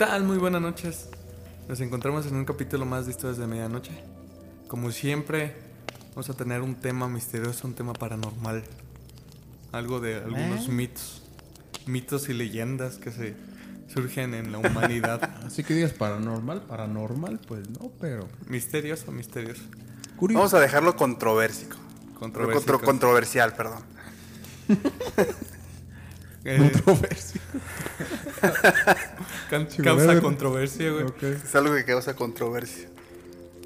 tal? Muy buenas noches. Nos encontramos en un capítulo más de Historias de Medianoche. Como siempre, vamos a tener un tema misterioso, un tema paranormal. Algo de algunos mitos. Mitos y leyendas que se surgen en la humanidad. Así que digas paranormal, paranormal, pues no, pero misterioso, misterioso. curioso. Vamos a dejarlo controversico. Controversial. Contro- controversial, perdón. Eh, Controversia. can- causa controversia, güey. Es algo que causa controversia.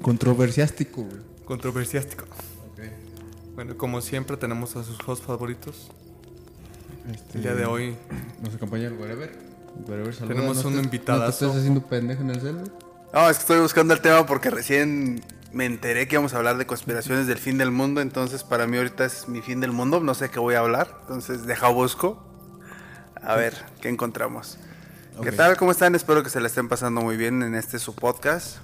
Controversiástico, güey. Controversiástico. Bueno, como siempre tenemos a sus hosts favoritos. Este, El día de hoy Nos acompaña el Wherever. Tenemos no un invitadazo. No estás haciendo pendejo en el cel? No, es que estoy buscando el tema porque recién me enteré que íbamos a hablar de conspiraciones del fin del mundo. Entonces, para mí ahorita es mi fin del mundo. No sé qué voy a hablar. Entonces, deja busco. A ver, ¿qué encontramos? ¿Qué tal? ¿Cómo están? Espero que se la estén pasando muy bien en este su podcast.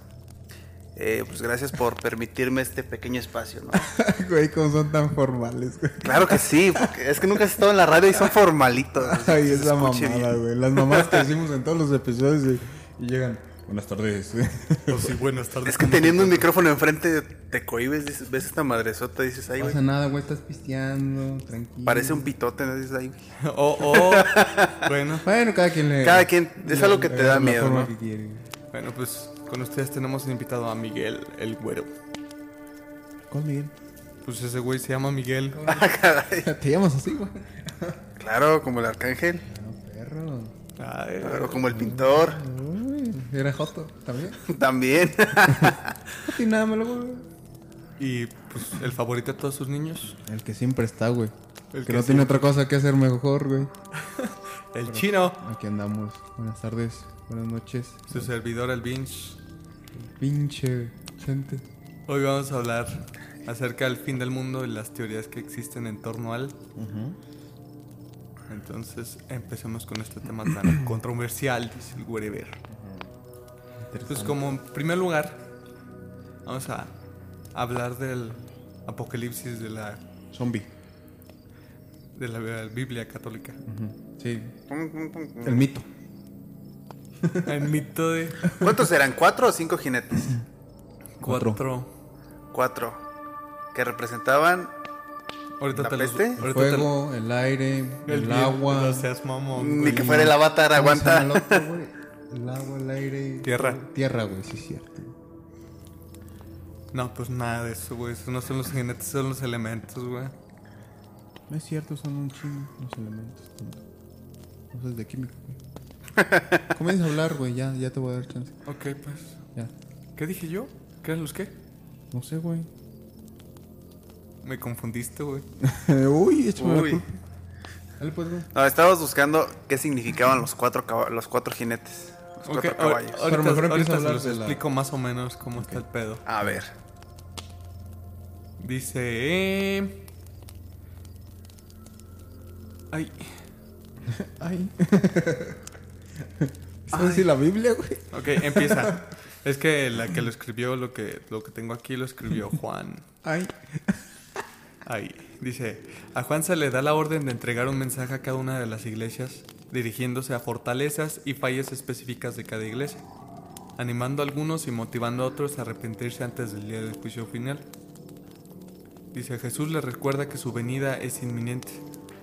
Eh, pues gracias por permitirme este pequeño espacio, ¿no? Güey, cómo son tan formales, güey. Claro que sí, porque es que nunca has estado en la radio y son formalitos. Ay, esa mamada, bien. güey. Las mamás que decimos en todos los episodios y, y llegan. Buenas tardes. güey. Sí, buenas tardes. Es que teniendo un micrófono enfrente te cohibes, dices, ves esta madresota dices, ay, No güey, pasa nada, güey. Estás pisteando, tranquilo. parece un pitote, ¿no? dices, ay, güey. Oh, oh. bueno, Bueno, cada quien le. Cada quien- es le- algo que te le- da la miedo, forma ¿no? que quiere. bueno, pues con ustedes tenemos invitado a Miguel, el güero. ¿Cuál Miguel? Pues ese güey se llama Miguel. Te llamas así, güey. Claro, como el arcángel, No, perro. Ay, claro, como el pintor, Uy, era Joto también. también. Y nada, me lo güey. Y pues el favorito de todos sus niños, El que siempre está, güey. El que, que no tiene otra cosa que hacer mejor, güey. el chino, Aquí andamos. Buenas tardes, buenas noches. su servidor, el Vinch. Pinche gente. Hoy vamos a hablar acerca del fin del mundo y las teorías que existen en torno al. Entonces empecemos con este tema tan controversial, dice el wherever. Pues como en primer lugar, vamos a hablar del apocalipsis de la, Zombie. de la Biblia católica. Sí. El mito. El mito de ¿Cuántos eran? ¿Cuatro o cinco jinetes? Cuatro. cuatro. Cuatro. Que representaban Ahorita ¿La te los- peste? El te- fuego, el aire, el, agua. No seas mamón, ni que fuera el avatar, ¿Cómo se llama el aguanta. otro? El agua, el aire. Tierra. Tierra, güey, sí es cierto. No, pues nada de eso, güey. Eso no son los jinetes, son los elementos, güey. No es cierto, son un chingo los elementos. tonto. Cosas de química, güey. Comienza a hablar, güey, ya, ya te voy a dar chance. Ok, pues. Ya. ¿Qué dije yo? ¿Qué eran los qué? No sé, güey. Me confundiste, güey. Uy, échame la Uy. culpa. Dale, pues, güey. No, estábamos buscando qué significaban los cuatro, los cuatro jinetes. Los Ok, cuatro ahor- caballos. ahorita, Pero mejor empieza ahorita a se hablar los de la- explico más o menos cómo está el pedo. A ver. Dice... eh, Ay, Ay. ¿Sabes decir la Biblia, güey? ok, empieza. es que la que lo escribió, lo que, lo que tengo aquí lo escribió Juan. Ay. Ahí. Dice, a Juan se le da la orden de entregar un mensaje a cada una de las iglesias, dirigiéndose a fortalezas y fallas específicas de cada iglesia, animando a algunos y motivando a otros a arrepentirse antes del día del juicio final. Dice, Jesús le recuerda que su venida es inminente.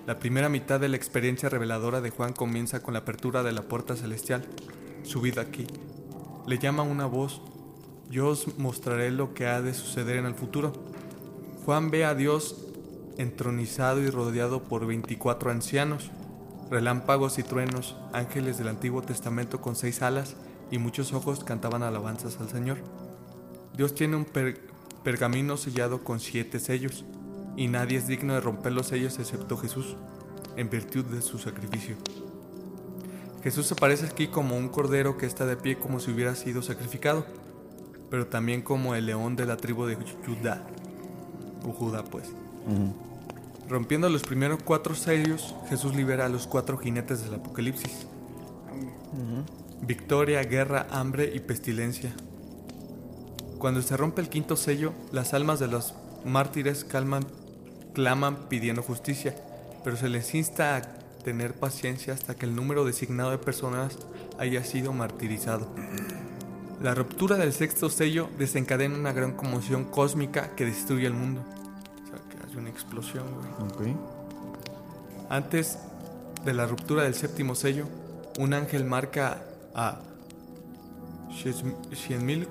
La primera mitad de la experiencia reveladora de Juan comienza con la apertura de la puerta celestial, su vida aquí. Le llama una voz, yo os mostraré lo que ha de suceder en el futuro. Juan ve a Dios entronizado y rodeado por 24 ancianos, relámpagos y truenos, ángeles del Antiguo Testamento con seis alas y muchos ojos cantaban alabanzas al Señor. Dios tiene un per- pergamino sellado con siete sellos, y nadie es digno de romper los sellos excepto Jesús, en virtud de su sacrificio. Jesús aparece aquí como un cordero que está de pie como si hubiera sido sacrificado, pero también como el león de la tribu de Judá, o Judá pues. Rompiendo los primeros cuatro sellos, Jesús libera a los cuatro jinetes del Apocalipsis. Victoria, guerra, hambre y pestilencia. Cuando se rompe el quinto sello, las almas de los mártires calman, claman pidiendo justicia, pero se les insta a tener paciencia hasta que el número designado de personas haya sido martirizado. La ruptura del sexto sello desencadena una gran conmoción cósmica que destruye el mundo. Hace una explosión, güey. Ok. Antes de la ruptura del séptimo sello, un ángel marca a 100 mil,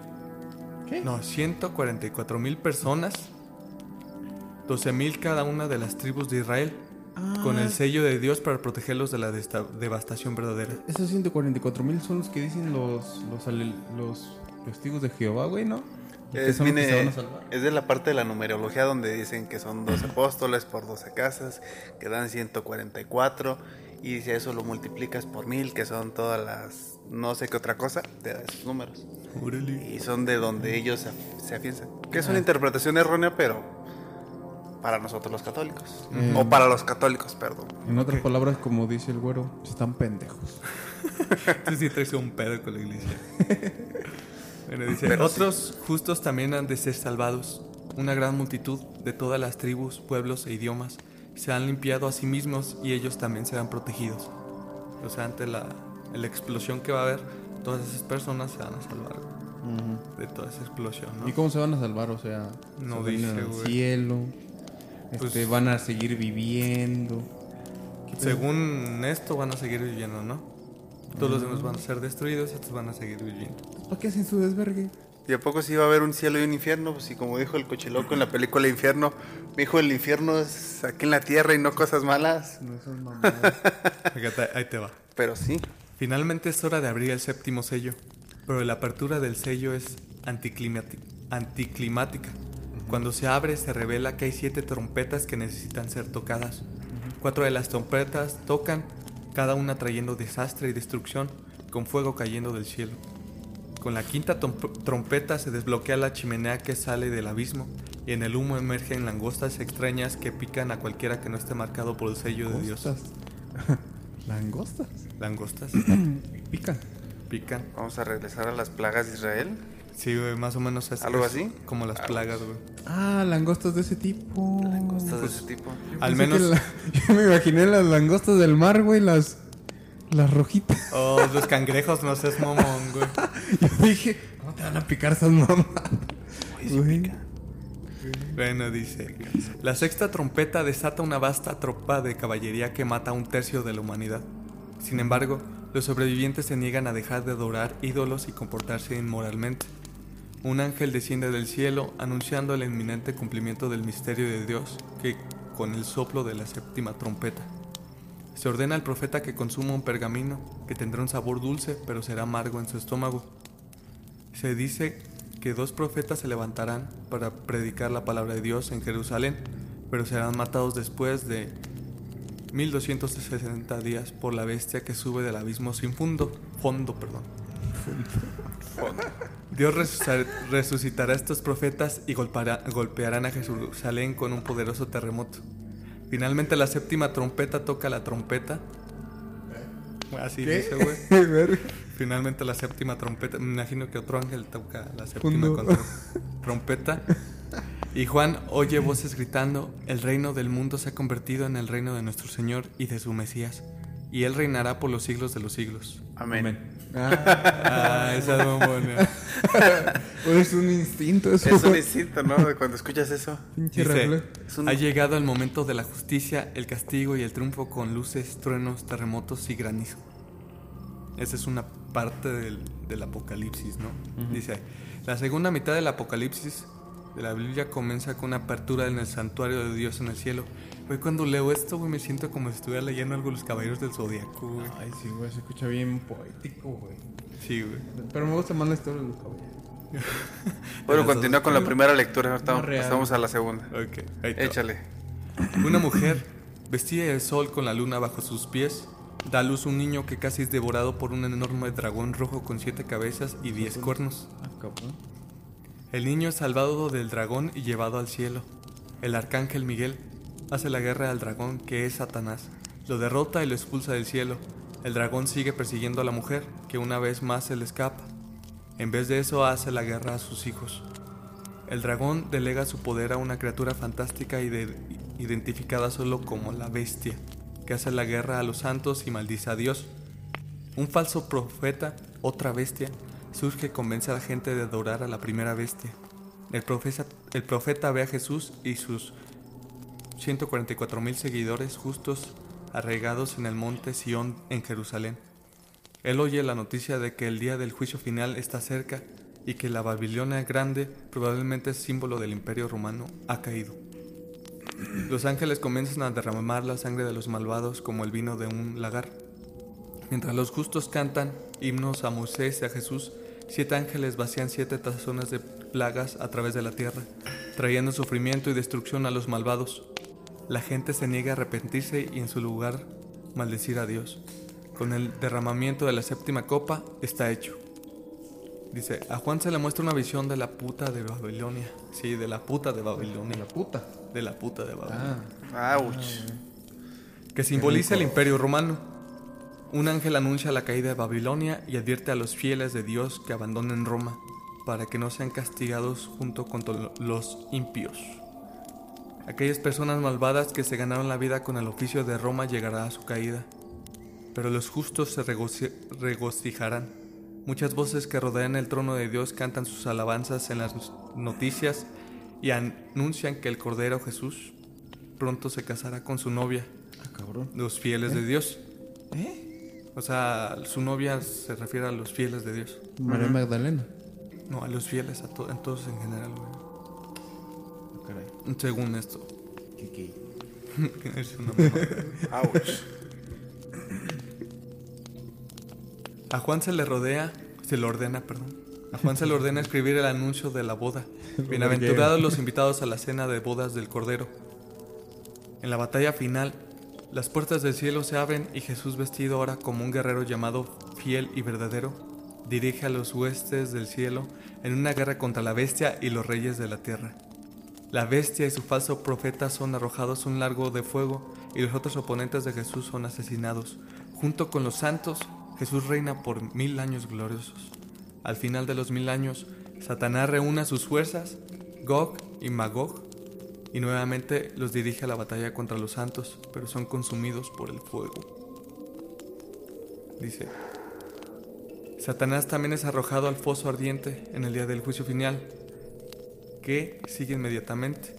no, 144 mil personas, 12 mil cada una de las tribus de Israel, con el sello de Dios para protegerlos de la devastación verdadera. Esos 144 mil son los que dicen los, los, los testigos de Jehová, güey, ¿no? Es, viene- de la parte de la numerología donde dicen que son 12 apóstoles por 12 casas, que dan 144, y si a eso lo multiplicas por mil, que son todas las no sé qué otra cosa, te da esos números. Órale. Y son de donde ellos se, se afianzan. Que es una interpretación errónea, pero para nosotros los católicos. O para los católicos, perdón. En otras palabras, como dice el güero, están pendejos. Tú sí traes un pedo con la iglesia. Bueno, dice, Pero otros justos también han de ser salvados. Una gran multitud de todas las tribus, pueblos e idiomas se han limpiado a sí mismos y ellos también serán protegidos. O sea, ante la, la explosión que va a haber, todas esas personas se van a salvar de toda esa explosión, ¿no? ¿Y cómo se van a salvar? O sea, No se dice, al cielo. Pues- Este, van a seguir viviendo. Según esto van a seguir viviendo, ¿no? Todos los demás van a ser destruidos, estos van a seguir viviendo. ¿Para qué hacen su desvergue? ¿Y a poco sí va a haber un cielo y un infierno? Pues sí, como dijo el cochiloco en la película Infierno, me dijo el infierno es aquí en la tierra y no cosas malas. No son mamadas. Fíjate, ahí te va. Pero sí. Finalmente es hora de abrir el séptimo sello, pero la apertura del sello es anticlimática. Cuando se abre se revela que hay siete trompetas que necesitan ser tocadas. Cuatro de las trompetas tocan, cada una trayendo desastre y destrucción, con fuego cayendo del cielo. Con la quinta trompeta se desbloquea la chimenea que sale del abismo y en el humo emergen langostas extrañas que pican a cualquiera que no esté marcado por el sello de Dios. Langostas. Langostas. Langostas Pican. pican. Vamos a regresar a las plagas de Israel. Sí, güey, más o menos es ¿Algo así? Como las plagas, güey. Ah, langostas de ese tipo. Cosas de ese tipo. Al Pensé menos. que la- yo me imaginé las langostas del mar, güey, las. Las rojitas. Oh, los cangrejos, no seas mamón, güey. Yo dije, ¿cómo te van a picar esas mamás? Güey. Bueno, dice. La sexta trompeta desata una vasta tropa de caballería que mata a un tercio de la humanidad. Sin embargo, los sobrevivientes se niegan a dejar de adorar ídolos y comportarse inmoralmente. Un ángel desciende del cielo anunciando el inminente cumplimiento del misterio de Dios que con el soplo de la séptima trompeta. Se ordena al profeta que consuma un pergamino que tendrá un sabor dulce pero será amargo en su estómago. Se dice que dos profetas se levantarán para predicar la palabra de Dios en Jerusalén, pero serán matados después de 1260 días por la bestia que sube del abismo sin fondo, fondo, perdón. Dios resucitar- resucitará a estos profetas y golpeará- golpearán a Jerusalén con un poderoso terremoto. Finalmente la séptima trompeta toca la trompeta. Así dice, güey. Finalmente la séptima trompeta. Me imagino que otro ángel toca la séptima contra- trompeta. Y Juan oye voces gritando, el reino del mundo se ha convertido en el reino de nuestro Señor y de su Mesías, y él reinará por los siglos de los siglos. Amén. Ah, Ah, esa es un instinto eso. Es un instinto, ¿no? Cuando escuchas eso. Dice, reflejo. Es un- ha llegado el momento de la justicia, el castigo y el triunfo con luces, truenos, terremotos y granizo. Esa es una parte del, del apocalipsis, ¿no? Dice, la segunda mitad del apocalipsis de la Biblia comienza con una apertura en el santuario de Dios en el cielo. Güey, cuando leo esto, güey, me siento como si estuviera leyendo algo de los caballeros del zodiaco, güey. Ay, sí, güey, se escucha bien poético, güey. Sí, güey. Pero me gusta más la historia de los caballeros. Bueno, continúa con la primera lectura. Ahorita No, real. pasamos a la segunda. Ok, ahí. Échale. Una mujer, vestida de sol con la luna bajo sus pies, da a luz un niño que casi es devorado por un enorme dragón rojo con siete cabezas y diez cuernos. Ah. El niño es salvado del dragón y llevado al cielo. El arcángel Miguel hace la guerra al dragón que es Satanás. Lo derrota y lo expulsa del cielo. El dragón sigue persiguiendo a la mujer, que una vez más se le escapa. En vez de eso hace la guerra a sus hijos. El dragón delega su poder a una criatura fantástica identificada solo como la bestia, que hace la guerra a los santos y maldice a Dios. Un falso profeta, otra bestia, surge y convence a la gente de adorar a la primera bestia. El profeta, el profeta ve a Jesús y sus 144 mil seguidores justos arraigados en el monte Sión en Jerusalén. Él oye la noticia de que el día del juicio final está cerca y que la Babilonia grande, probablemente símbolo del imperio romano, ha caído. Los ángeles comienzan a derramar la sangre de los malvados como el vino de un lagar. Mientras los justos cantan himnos a Moisés y a Jesús, siete ángeles vacían siete tazones de plagas a través de la tierra, trayendo sufrimiento y destrucción a los malvados. La gente se niega a arrepentirse y en su lugar maldecir a Dios. Con el derramamiento de la séptima copa está hecho. Dice, a Juan se le muestra una visión de la puta de Babilonia. Sí, de la puta de Babilonia. La puta. De la puta de Babilonia Ah, Ouch. que simboliza el imperio romano. Un ángel anuncia la caída de Babilonia y advierte a los fieles de Dios que abandonen Roma para que no sean castigados junto con los impíos. Aquellas personas malvadas que se ganaron la vida con el oficio de Roma llegará a su caída, pero los justos se regoci- regocijarán. Muchas voces que rodean el trono de Dios cantan sus alabanzas en las noticias y anuncian que el Cordero Jesús pronto se casará con su novia, ah, cabrón. los fieles de Dios. ¿Eh? O sea, su novia se refiere a los fieles de Dios. María Magdalena. No, a los fieles, a, to- a todos en general, güey. Según esto. Es una. Ouch. a Juan se le rodea, se le ordena, perdón. A Juan se le ordena escribir el anuncio de la boda. Bienaventurados los invitados a la cena de bodas del Cordero. En la batalla final, las puertas del cielo se abren y Jesús, vestido ahora como un guerrero llamado fiel y verdadero, dirige a los huestes del cielo en una guerra contra la bestia y los reyes de la tierra. La bestia y su falso profeta son arrojados a un largo de fuego y los otros oponentes de Jesús son asesinados. Junto con los santos, Jesús reina por mil años gloriosos. Al final de los mil años, Satanás reúne sus fuerzas, Gog y Magog, y nuevamente los dirige a la batalla contra los santos, pero son consumidos por el fuego. Dice, Satanás también es arrojado al foso ardiente en el día del juicio final, que sigue inmediatamente.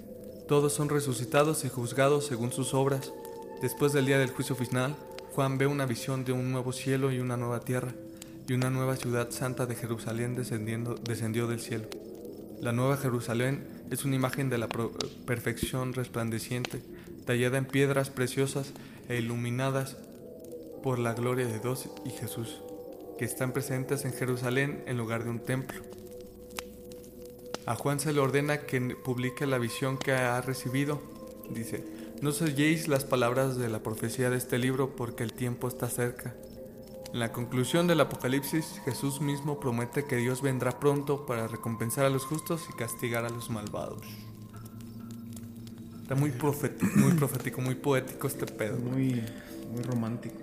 Todos son resucitados y juzgados según sus obras. Después del día del juicio final, Juan ve una visión de un nuevo cielo y una nueva tierra, y una nueva ciudad santa de Jerusalén descendiendo, descendió del cielo. La nueva Jerusalén es una imagen de la perfección resplandeciente, tallada en piedras preciosas e iluminadas por la gloria de Dios y Jesús, que están presentes en Jerusalén en lugar de un templo. A Juan se le ordena que publique la visión que ha recibido. Dice, no selléis las palabras de la profecía de este libro porque el tiempo está cerca. En la conclusión del Apocalipsis, Jesús mismo promete que Dios vendrá pronto para recompensar a los justos y castigar a los malvados. Está muy profético, muy, profético, muy poético este pedo. Muy, muy romántico,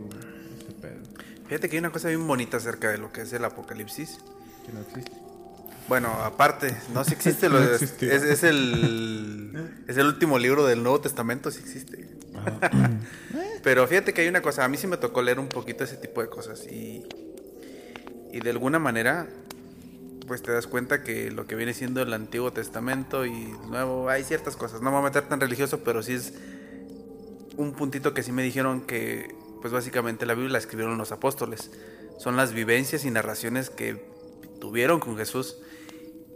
este pedo. Fíjate que hay una cosa bien bonita acerca de lo que es el apocalipsis. Que no existe. Bueno, aparte, no si existe, lo es, es el es el último libro del Nuevo Testamento, sí existe. Pero fíjate que hay una cosa, a mí sí me tocó leer un poquito ese tipo de cosas y y de alguna manera pues te das cuenta que lo que viene siendo el Antiguo Testamento y el Nuevo, hay ciertas cosas. No me voy a meter tan religioso, pero sí es un puntito que sí me dijeron que pues básicamente la Biblia la escribieron los apóstoles. Son las vivencias y narraciones que tuvieron con Jesús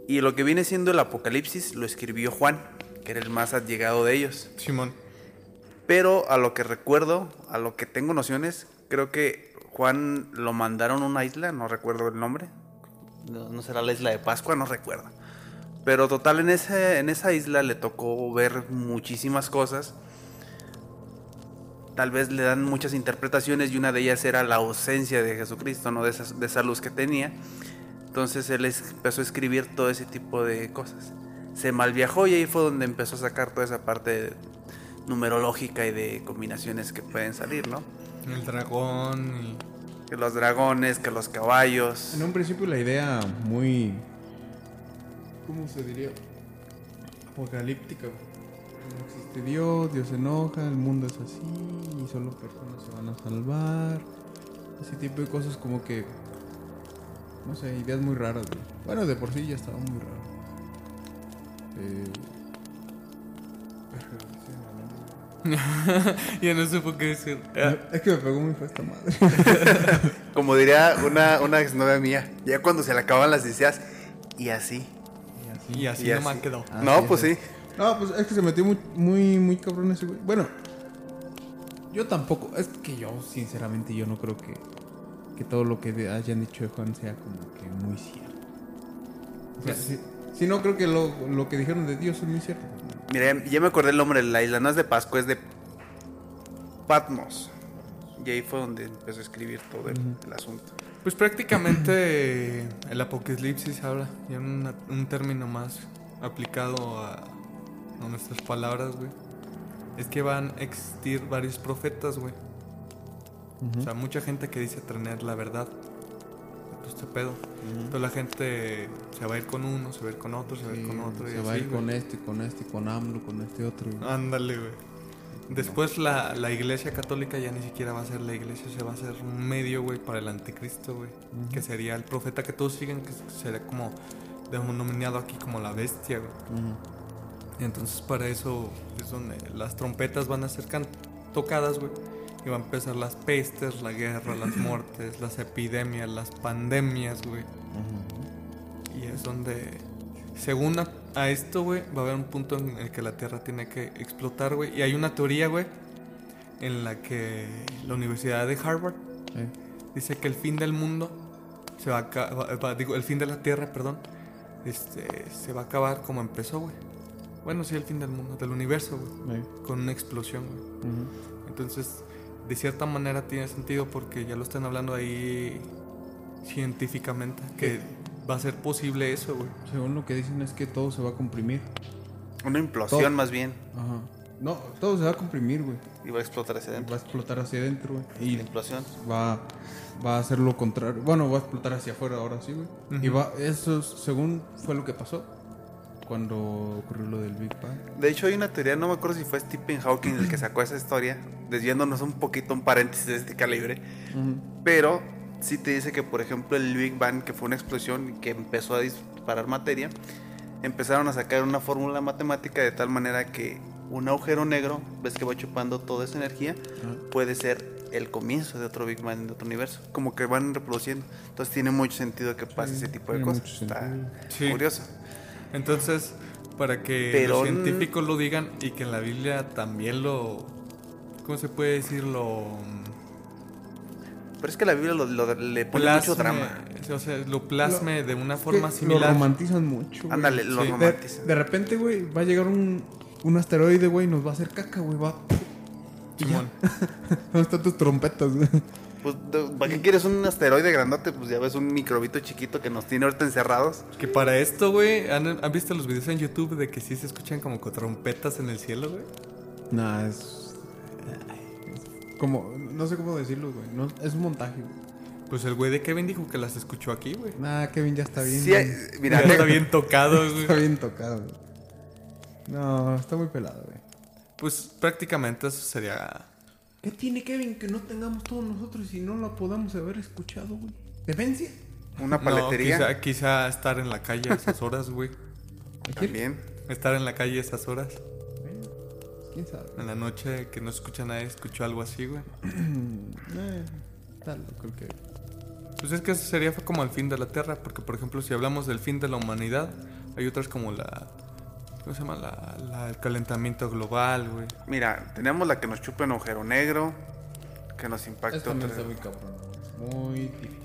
Y lo que viene siendo el Apocalipsis lo escribió Juan, que era el más allegado de ellos. Simón. Pero a lo que recuerdo, a lo que tengo nociones, creo que Juan lo mandaron a una isla, no recuerdo el nombre. No, no será la isla de Pascua, no recuerdo. Pero total, en, ese, en esa isla le tocó ver muchísimas cosas. Tal vez le dan muchas interpretaciones y una de ellas era la ausencia de Jesucristo, ¿no? De esa, de esa luz que tenía. Entonces él es- empezó a escribir todo ese tipo de cosas. Se malviajó y ahí fue donde empezó a sacar toda esa parte numerológica y de combinaciones que pueden salir, ¿no? El dragón y... Que los dragones, que los caballos. En un principio la idea muy... ¿Cómo se diría? Apocalíptica. No existe Dios, Dios se enoja, el mundo es así y solo personas se van a salvar. Ese tipo de cosas como que... No sé, ideas muy raras, güey. Bueno, de por sí ya estaba muy raro. Eh... ya no supo qué decir. Ah, Es que me pegó muy esta madre. Como diría una, una exnovia mía, ya cuando se le acaban las deseas, y así. Y así Y no así. me quedó. Ah, no, pues sí. sí. No, pues es que se metió muy, muy, muy cabrón ese güey. Bueno, yo tampoco. Es que yo, sinceramente, yo no creo que, que todo lo que hayan dicho de Juan sea como que muy cierto. O sea, si, si no, creo que lo, lo que dijeron de Dios es muy cierto. Mira, ya me acordé el nombre de la isla, no es de Pascua, es de Patmos. Y ahí fue donde empezó a escribir todo el, el asunto. Pues prácticamente el apocalipsis habla, ya en una- un término más aplicado a, a nuestras palabras, güey. Es que van a existir varios profetas, güey. O sea, mucha gente que dice tener la verdad. Pues este pedo. Entonces la gente se va a ir con uno, se va a ir con otro, se va a ir con otro. y se va a ir con este, con este, con AMLO, con este otro. Ándale, güey. Después la, la iglesia católica ya ni siquiera va a ser la iglesia, se va a hacer un medio, güey, para el anticristo, güey. Que sería el profeta que todos siguen, que sería como denominado aquí como la bestia, güey. Entonces para eso es donde las trompetas van a ser can- tocadas, güey. Y van a empezar las pestes, la guerra, las muertes, las epidemias, las pandemias, güey. Y es donde, según a, a esto, güey, va a haber un punto en el que la Tierra tiene que explotar, güey. Y hay una teoría, güey, en la que la Universidad de Harvard Eh, dice que el fin del mundo se va a acabar, digo, el fin de la Tierra, perdón, este, se va a acabar como empezó, güey. Bueno, sí, el fin del mundo, del universo, güey, eh, con una explosión, güey. Entonces, de cierta manera tiene sentido porque ya lo están hablando ahí científicamente, que va a ser posible eso, güey. Según lo que dicen es que todo se va a comprimir. Una implosión Todo. más bien. Ajá. No, todo se va a comprimir, güey. Y va a explotar hacia Va adentro. a explotar hacia adentro, güey. Y la implosión. va, va a hacer lo contrario. Bueno, va a explotar hacia afuera ahora sí, güey. Y va, eso es- según fue lo que pasó cuando ocurrió lo del Big Bang. De hecho, hay una teoría, no me acuerdo si fue Stephen Hawking el que sacó esa historia, desviándonos un poquito, un paréntesis de este calibre. Pero sí te dice que, por ejemplo, el Big Bang, que fue una explosión que empezó a disparar materia, empezaron a sacar una fórmula matemática de tal manera que un agujero negro, ves que va chupando toda esa energía, puede ser el comienzo de otro Big Bang, de otro universo. Como que van reproduciendo. Entonces tiene mucho sentido que pase ese tipo de cosas. Está. Sí. curioso. Entonces, para que Pero los científicos lo digan y que en la Biblia también lo... ¿Cómo se puede decir? Lo... Pero es que la Biblia lo, lo- le pone plasme, mucho drama. O sea, lo plasme de una Es forma que similar. Lo romantizan mucho. güey. Ándale, lo Sí. De, romantizan. de repente, güey, va a llegar un, un asteroide, güey, y nos va a hacer caca, güey. Va. Simón. ¿Dónde están tus trompetas, güey? Pues, ¿para qué quieres un asteroide grandote? Pues ya ves un microbito chiquito que nos tiene ahorita encerrados. Que para esto, güey, ¿han, han visto los videos en YouTube de que sí se escuchan como con trompetas en el cielo, güey? Nah, es. es Como, no sé cómo decirlo, güey. No, es un montaje, güey. Pues el güey de Kevin dijo que las escuchó aquí, güey. Nah, Kevin ya está bien. Sí, güey. mira, Ya está bien tocado, Está güey. bien tocado, güey. No, está muy pelado, güey. Pues prácticamente eso sería... ¿Qué tiene Kevin que no tengamos todos nosotros y no la podamos haber escuchado, güey? ¿Defensia? una No, paletería quizá, quizá estar en la calle a esas horas, güey. también. Estar en la calle a esas horas. Bueno, quién sabe. En la noche que no escucha nadie, escuchó algo así, güey. Eh, loco el Kevin. Pues es que eso sería como el fin de la Tierra, porque por ejemplo si hablamos del fin de la humanidad, hay otras como la... ¿Cómo se llama? La, la- el calentamiento global, güey. Mira, tenemos la que nos chupa en agujero negro, que nos impacta, también otra- está muy cabrón. Es muy difícil.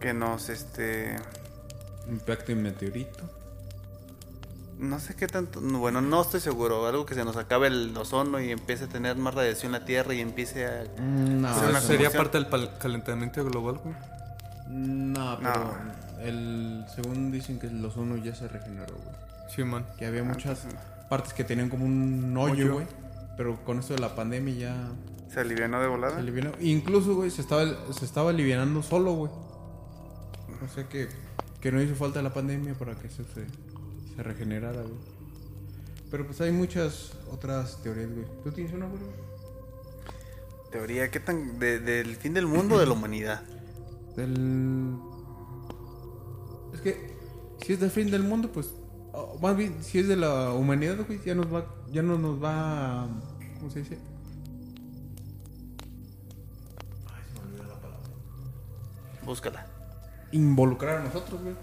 que nos, este... Impacto y meteorito. No sé qué tanto, no, bueno, no estoy seguro, algo que se nos acabe el ozono y empiece a tener más radiación la Tierra y empiece a... No, Sí, Pero una eso sería parte del calentamiento global, güey. No, pero No. el según dicen que el ozono ya se regeneró, güey. Sí, man. Que había muchas entonces- partes que tenían como un hoyo, Hoyo. güey. Pero con esto de la pandemia ya ¿Se alivianó de volada? se alivianó. Incluso, güey, se estaba, se estaba alivianando solo, güey. O sea que, que no hizo falta la pandemia para que eso se, se regenerara, güey. Pero pues hay muchas otras teorías, güey. ¿Tú tienes una, güey? Teoría, ¿qué tan... de- del fin del mundo o de la humanidad? Del... Es que si es del fin del mundo, pues... o más bien, si es de la humanidad, güey, ya nos va... Ya no nos va... ¿Cómo se dice? Búscala. Involucrar a nosotros, güey.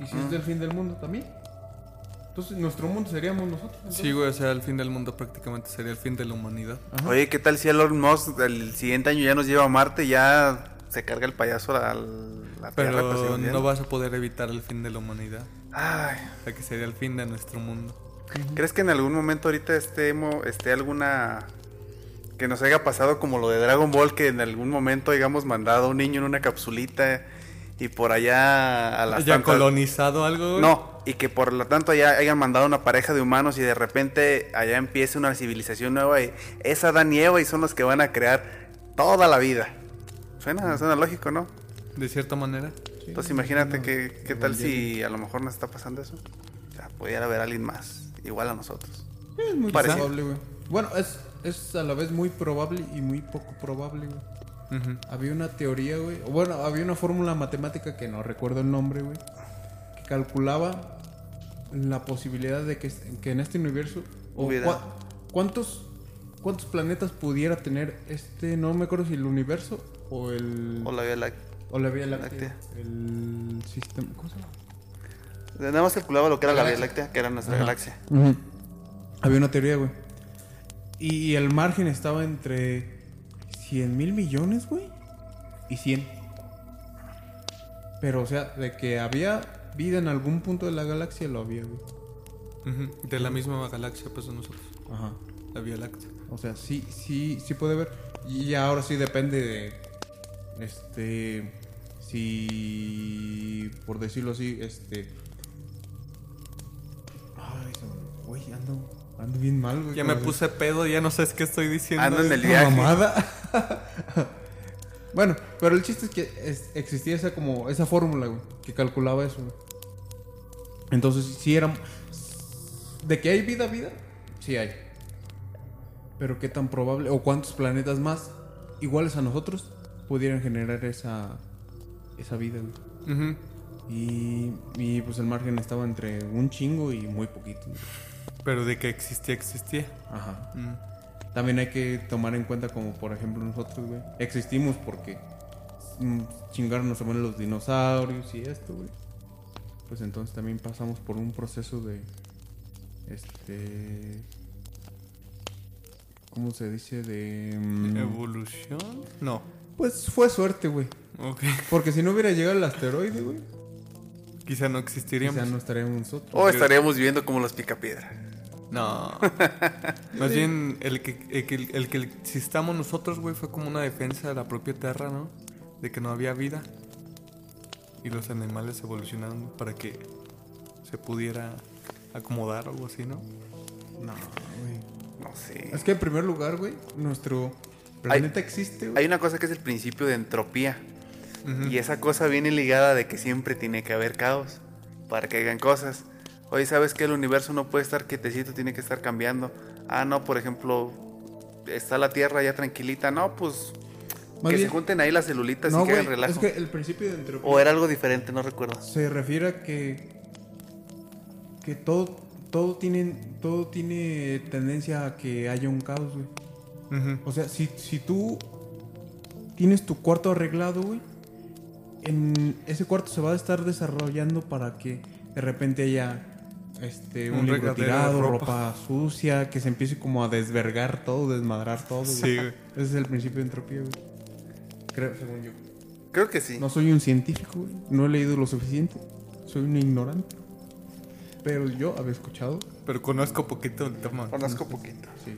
Y si es del fin del mundo también. Entonces, nuestro mundo seríamos nosotros. entonces. Sí, güey, o sea, el fin del mundo prácticamente sería el fin de la humanidad. Ajá. Oye, ¿qué tal si Elon Musk el siguiente año ya nos lleva a Marte y ya se carga el payaso a la, la Tierra? pues, Pero sí, no vas a poder evitar el fin de la humanidad. Ay, O sea, que sería el fin de nuestro mundo. ¿crees que en algún momento ahorita estemos, esté alguna... que nos haya pasado como lo de Dragon Ball, que en algún momento hayamos mandado a un niño en una capsulita y por allá a las ¿Ya tantas- colonizado algo? No, y que por lo tanto ya hayan mandado una pareja de humanos y de repente allá empiece una civilización nueva y es Adán y Eva y son los que van a crear toda la vida. Suena, suena lógico, ¿no? De cierta manera. Sí, Entonces imagínate no, que, qué tal si a lo mejor nos está pasando eso. O sea, pudiera haber alguien más, igual a nosotros. Es muy Parecido. probable, güey. Bueno, es, es a la vez muy probable y muy poco probable, güey. Había una teoría, güey. o Bueno, había una fórmula matemática que no recuerdo el nombre, güey. Que calculaba la posibilidad de que, que en este universo. O Hubiera- cua- ¿Cuántos cuántos planetas pudiera tener este? No me acuerdo si el universo o el. O la Vía Láctea. O la Vía Láctea. Láctea. El sistema. ¿Cómo se llama? Nada más calculaba lo que era La la Vía. Láctea, que era nuestra Ajá. galaxia. Había una teoría, güey. Y el margen estaba entre 100 mil millones, güey. Y 100. Pero, o sea, de que había vida en algún punto de la galaxia, lo había, güey. De la misma galaxia, pues de nosotros. Ajá. La Vía Láctea. O sea, sí, sí, sí puede haber. Y ahora sí depende de. Este. Si. Por decirlo así, este. Ay, güey, ando. Ando bien mal, güey. Ya me puse pedo, ya no sé qué estoy diciendo. Ando en el viaje. mamada. bueno, pero el chiste es que es- existía esa como esa fórmula, güey, que calculaba eso. güey. Entonces, si era de que hay vida, vida, sí hay. Pero qué tan probable o cuántos planetas más iguales a nosotros pudieran generar esa esa vida. Y, y pues el margen estaba entre un chingo y muy poquito. Pero de que existía, existía. Ajá. Mm. También hay que tomar en cuenta como por ejemplo nosotros, güey. Existimos porque mm, chingaron nos los dinosaurios y esto, güey. Pues entonces también pasamos por un proceso de este ¿cómo se dice? de mm, ¿Evolución? No. Pues fue suerte, güey. Ok. Porque si no hubiera llegado el asteroide, güey, Quizá no existiríamos. quizá no estaríamos nosotros. O estaríamos viviendo como los picapiedra. No. Más bien, el que, el, que, el que existamos nosotros, güey, fue como una defensa de la propia Tierra, ¿no? De que no había vida. Y los animales evolucionaron para que se pudiera acomodar o algo así, ¿no? No, güey. No sé. Es que en primer lugar, güey, nuestro planeta existe, güey. Hay una cosa que es el principio de entropía. Y esa cosa viene ligada de que siempre tiene que haber caos para que hagan cosas. Oye, ¿sabes que el universo no puede estar quietecito, tiene que estar cambiando? Ah, no, por ejemplo, está la Tierra ya tranquilita. No, pues Más que bien- se junten ahí las celulitas No, y que hagan relajo. es que el principio de entropía O era algo diferente, no recuerdo. se refiere a que que todo todo tiene todo tiene tendencia a que haya un caos, güey. O sea, si, si tú tienes tu cuarto arreglado, güey, en ese cuarto se va a estar desarrollando para que de repente haya este, un, Un libro tirado, ropa. ropa. sucia, que se empiece como a desvergar todo, desmadrar todo. güey. Sí, güey. Ese es el principio de entropía, güey. Creo, según yo. Creo que sí. No soy un científico, güey. No he leído lo suficiente. Soy un ignorante. Pero yo había escuchado. Pero conozco poquito el tema. Conozco poquito. Sí.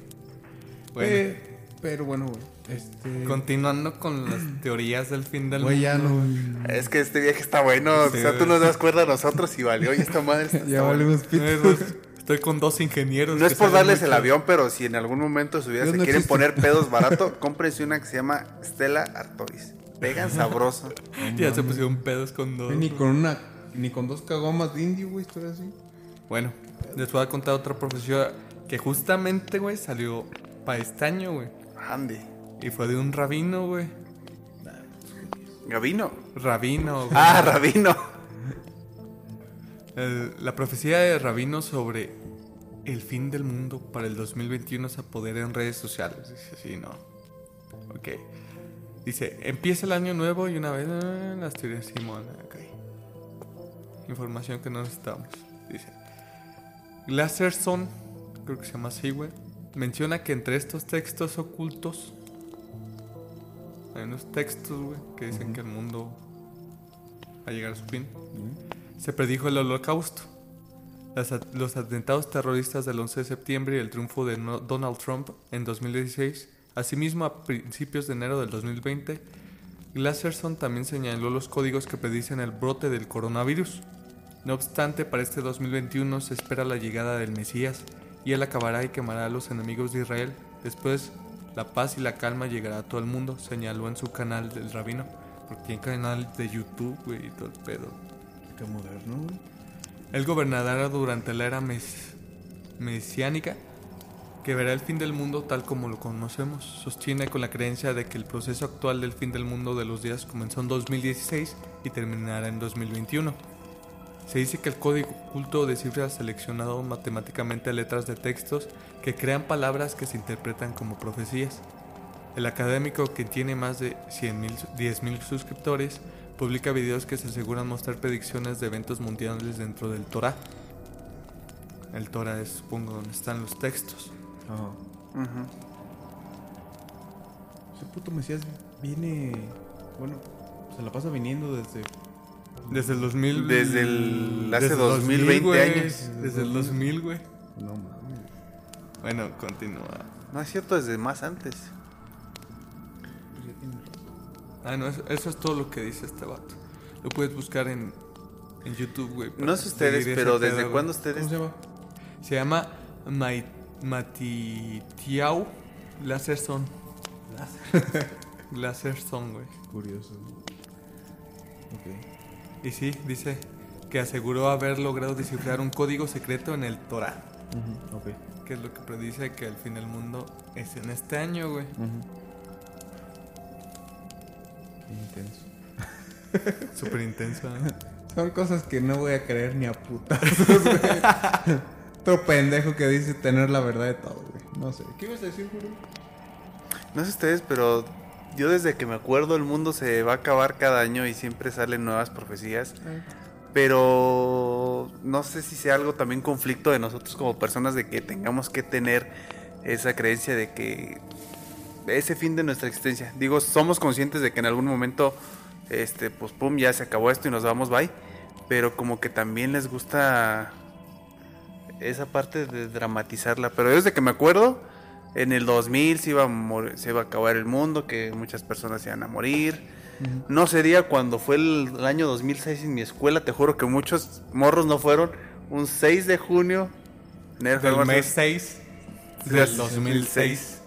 Bueno, Eh, pero bueno, güey. Este. continuando con las teorías del fin del Güey, ya mundo. no. Es que este viaje está bueno. Sí, o sea, tú nos das cuerda a nosotros y valió. Oye, esta madre está, Ya valimos. Eh, Estoy con dos ingenieros. No es por darles el avión, pero si en algún momento de su vida Dios se no quieren existe. poner pedos barato, cómprense una que se llama Stella Artois. Pegan sabroso. Ya se pusieron pedos con dos. Ni con una. Ni con dos cagomas de indio, güey. Esto era así. Bueno, les voy a contar otra profesión que justamente, güey, salió para este año, güey. Andy. Y fue de un rabino, güey. Gavino. Rabino, güey. Ah, Rabino. El- la profecía de Rabino sobre el fin del mundo para el 2021 se apodera en redes sociales. Dice así, ¿no? Ok. Dice, empieza el año nuevo y una vez ah, las teorías Simón. Ok. Información que no necesitamos. Dice, Glasserson, creo que se llama así, güey, menciona que entre estos textos ocultos hay unos textos, güey, que dicen que el mundo va a llegar a su fin se predijo el holocausto. Las los atentados terroristas del 11 de septiembre y el triunfo de no- Donald Trump en 2016. Asimismo, a principios de enero del 2020, Glasserson también señaló los códigos que predicen el brote del coronavirus. No obstante, para este 2021 se espera la llegada del Mesías y él acabará y quemará a los enemigos de Israel. Después, la paz y la calma llegará a todo el mundo, señaló en su canal del rabino. Porque tiene canal de YouTube, güey, y todo el pedo. Qué moderno, güey. Él gobernará durante la era mes- mesiánica, que verá el fin del mundo tal como lo conocemos. Sostiene con la creencia de que el proceso actual del fin del mundo de los días comenzó en 2016 y terminará en 2021. Se dice que el código oculto descifra seleccionado matemáticamente letras de textos que crean palabras que se interpretan como profecías. El académico, que tiene más de 100.000 su- 10.000 suscriptores, publica videos que se aseguran mostrar predicciones de eventos mundiales dentro del Torah. El Torah es, supongo, donde están los textos. Ajá. Ujú. Ese puto Mesías viene. Bueno, se la pasa viniendo desde. Desde el 2000... Desde el- hace desde 2020 güey. años. Desde el 2000, güey. No mames. Bueno, continúa. No es cierto, desde más antes. Ah, no, eso, eso es todo lo que dice este vato. Lo puedes buscar en, en YouTube, güey. No sé ustedes, pero pedo, ¿desde güey. cuándo ustedes? ¿Cómo se llama? Se llama Mai- Matitiau Laserson. Laserson, güey. Curioso. Ok. Y sí, dice que aseguró haber logrado descifrar un código secreto en el Torah. Ujú, Ok. Que es lo que predice que el fin del mundo es en este año, güey. Intenso. Súper intenso, ¿eh? Son cosas que no voy a creer ni a putazos, güey. Otro pendejo que dice tener la verdad de todo, güey. No sé. ¿Qué ibas a decir, Julio? No sé ustedes, pero yo desde que me acuerdo el mundo se va a acabar cada año y siempre salen nuevas profecías. Pero no sé si sea algo también conflicto de nosotros como personas de que tengamos que tener esa creencia de que ese fin de nuestra existencia. Digo, somos conscientes de que en algún momento, este, pues pum, ya se acabó esto y nos vamos, bye. Pero como que también les gusta esa parte de dramatizarla. Pero desde que me acuerdo, en el 2000 se iba a, se iba a acabar el mundo, que muchas personas se iban a morir. No sería cuando fue el, el año 2006 en mi escuela, te juro que muchos morros no fueron. Un 6 de junio, enero, Del mes marzo. 6 Sí, del 2006. 2006.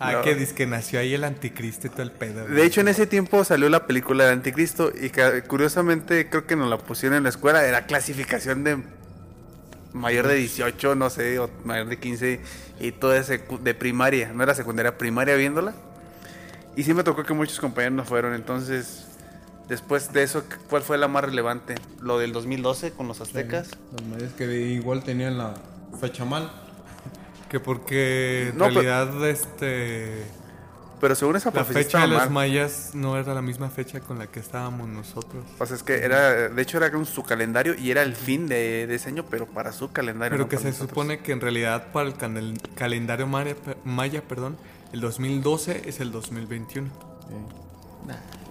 Ah, No. que dice que nació ahí el anticristo y todo el pedo. De hecho, en ese tiempo salió la película del Anticristo y curiosamente creo que nos la pusieron en la escuela. Era clasificación de mayor de 18, no sé, o mayor de 15 y todo ese de primaria. No era secundaria, primaria viéndola. Y sí me tocó que muchos compañeros no fueron. Entonces, después de eso, ¿cuál fue la más relevante? Lo del 2012 con los aztecas. Los medios que igual tenían la fecha mal. Que porque en No, pero- realidad, este. Pero según esa La fecha estaba de los mal. mayas no era la misma fecha con la que estábamos nosotros. O sea, es que era, de hecho era su calendario y era el fin de, de ese año, pero para su calendario. Pero no que se nosotros. supone que en realidad para el canel- calendario maya, maya, perdón, el 2012 es el 2021.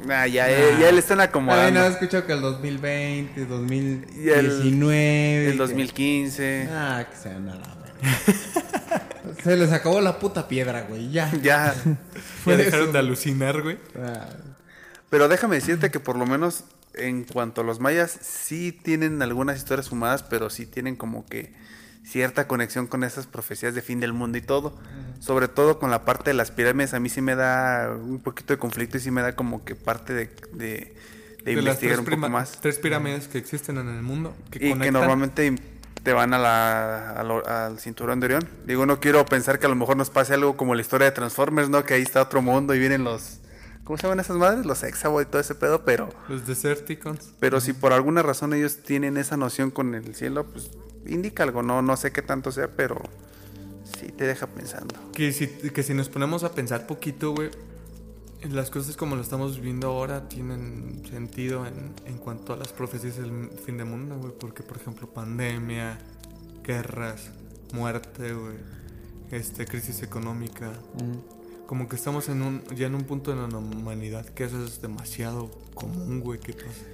Nah, ya, ya él están Ay, acomodando. no, he escuchado que el 2020, Y el- 2019. el que- 2015. Ah, que sea nada. Se les acabó la puta piedra, güey. Ya. Ya. Fue Ya dejaron eso. de alucinar, güey. Ah, Pero déjame decirte que por lo menos en cuanto a los mayas, sí tienen algunas historias fumadas, pero sí tienen como que cierta conexión con esas profecías de fin del mundo y todo. Sobre todo con la parte de las pirámides, a mí sí me da un poquito de conflicto y sí me da como que parte de, de, de De las investigar un poco más. tres pirámides que existen en el mundo. Que y que conectan. normalmente te van a la, al, al cinturón de Orión. Digo, no quiero pensar que a lo mejor nos pase algo como la historia de Transformers, ¿no? Que ahí está otro mundo y vienen los... ¿Cómo se llaman esas madres? Los Hexabo y todo ese pedo, pero... Los Deserticons. Pero si por alguna razón ellos tienen esa noción con el cielo, pues indica algo, no, no sé qué tanto sea, pero sí te deja pensando. Que si, que si nos ponemos a pensar poquito, güey, las cosas como lo estamos viviendo ahora tienen sentido en, en cuanto a las profecías del fin del mundo, güey. Porque, por ejemplo, pandemia, guerras, muerte, güey, este, crisis económica. Como que estamos en un, ya en un punto de la humanidad que eso es demasiado común, güey, que pasa.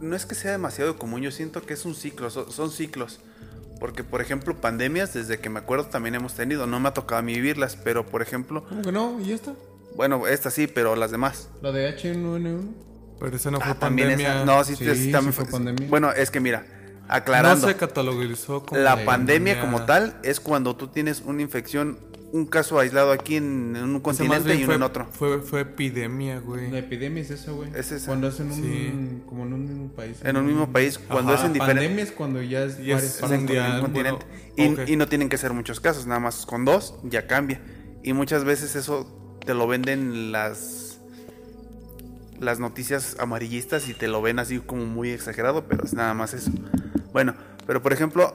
No es que sea demasiado común, yo siento que es un ciclo, so- son ciclos. Porque, por ejemplo, pandemias, desde que me acuerdo también hemos tenido, no me ha tocado a mí vivirlas, pero, por ejemplo, ¿Cómo que no? ¿Y esta? Bueno, esta sí, pero las demás. La de H1N1. Pero esa no fue Ah, también pandemia. esa- no, sí, Sí, sí, sí también fue pandemia. Bueno, es que mira, no aclarando. se catalogizó como La pandemia como tal es cuando tú tienes una infección, un caso aislado aquí en, en un continente y uno fue, en otro. Fue, fue epidemia, güey. La epidemia es esa, güey. Es esa. Cuando es en un, Sí. como en un mismo país. En un mismo país, cuando Ajá. es en diferente Pandemia es cuando ya es Y es es en un continente. bueno, y, ok. y no tienen que ser muchos casos, nada más con dos ya cambia. Y muchas veces eso te lo venden las las noticias amarillistas y te lo ven así como muy exagerado, pero es nada más eso. Bueno, pero por ejemplo,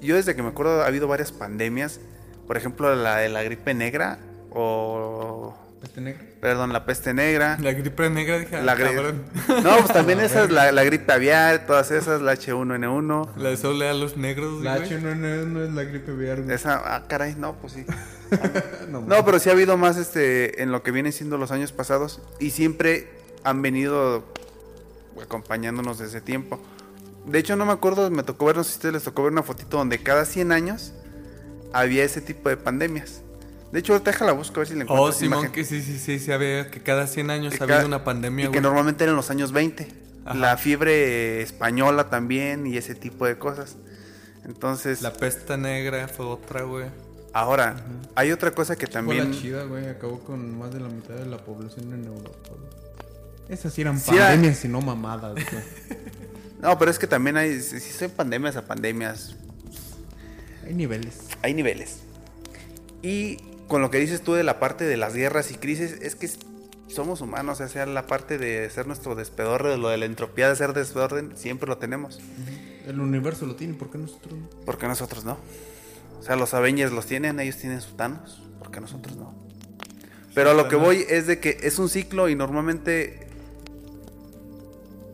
yo desde que me acuerdo ha habido varias pandemias, por ejemplo la de la gripe negra o Peste negra. perdón, la peste negra. La gripe negra, dije, La ah, gri- cabrón. No, pues también esas, la, la gripe aviar, todas esas, la H1N1. La de solo a los negros, La güey. H1N1 es la gripe aviar, güey. Esa, ah, caray, no, pues sí. No, No, pero sí ha habido más este en lo que vienen siendo los años pasados y siempre han venido acompañándonos desde tiempo. De hecho, no me acuerdo, me tocó ver, no sé si a ustedes les tocó ver una fotito donde cada 100 años había ese tipo de pandemias. De hecho, ahorita déjala busco a ver si le encuentro Oh, Simón, imagen. que sí, sí, sí, se había que cada 100 años ha habido una pandemia, Y que güey. normalmente eran los años 20. Ajá. La fiebre española también y ese tipo de cosas. Entonces, La peste negra fue otra, güey. ahora, hay otra cosa que también... la chida, güey. Acabó con más de la mitad de la población en Europa, güey. Esas sí eran Sí era- pandemias y no mamadas, güey. No, pero es que también hay, si si son pandemias a pandemias, Hay niveles. hay niveles. Y con lo que dices tú de la parte de las guerras y crisis, es que somos humanos, o sea, la parte de ser nuestro despedorre, de lo de la entropía de ser desorden, siempre lo tenemos. El universo lo tiene, ¿por qué nosotros no? porque nosotros no? O sea, los Avengers los tienen, ellos tienen sus Thanos, porque nosotros no? Pero a lo que voy es de que es un ciclo y normalmente...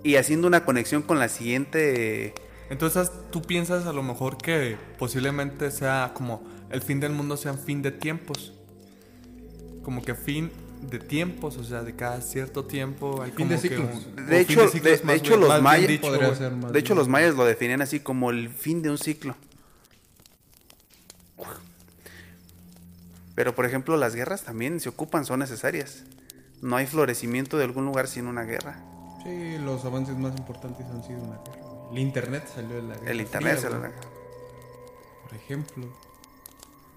Y haciendo una conexión con la siguiente... Entonces, tú piensas a lo mejor que posiblemente sea como el fin del mundo sea un fin de tiempos. Como que fin de tiempos, o sea, de cada cierto tiempo hay Fin como de que ciclos. un- De hecho- fin de- de más hecho, bien- los mayas- dicho, De hecho, bien. los mayas lo definían así como el fin de un ciclo. Pero, por ejemplo, las guerras también se ocupan, son necesarias. No hay florecimiento de algún lugar sin una guerra. Sí, los avances más importantes han sido una guerra. El internet salió de la guerra. El internet fría, se güey. lo- Por ejemplo.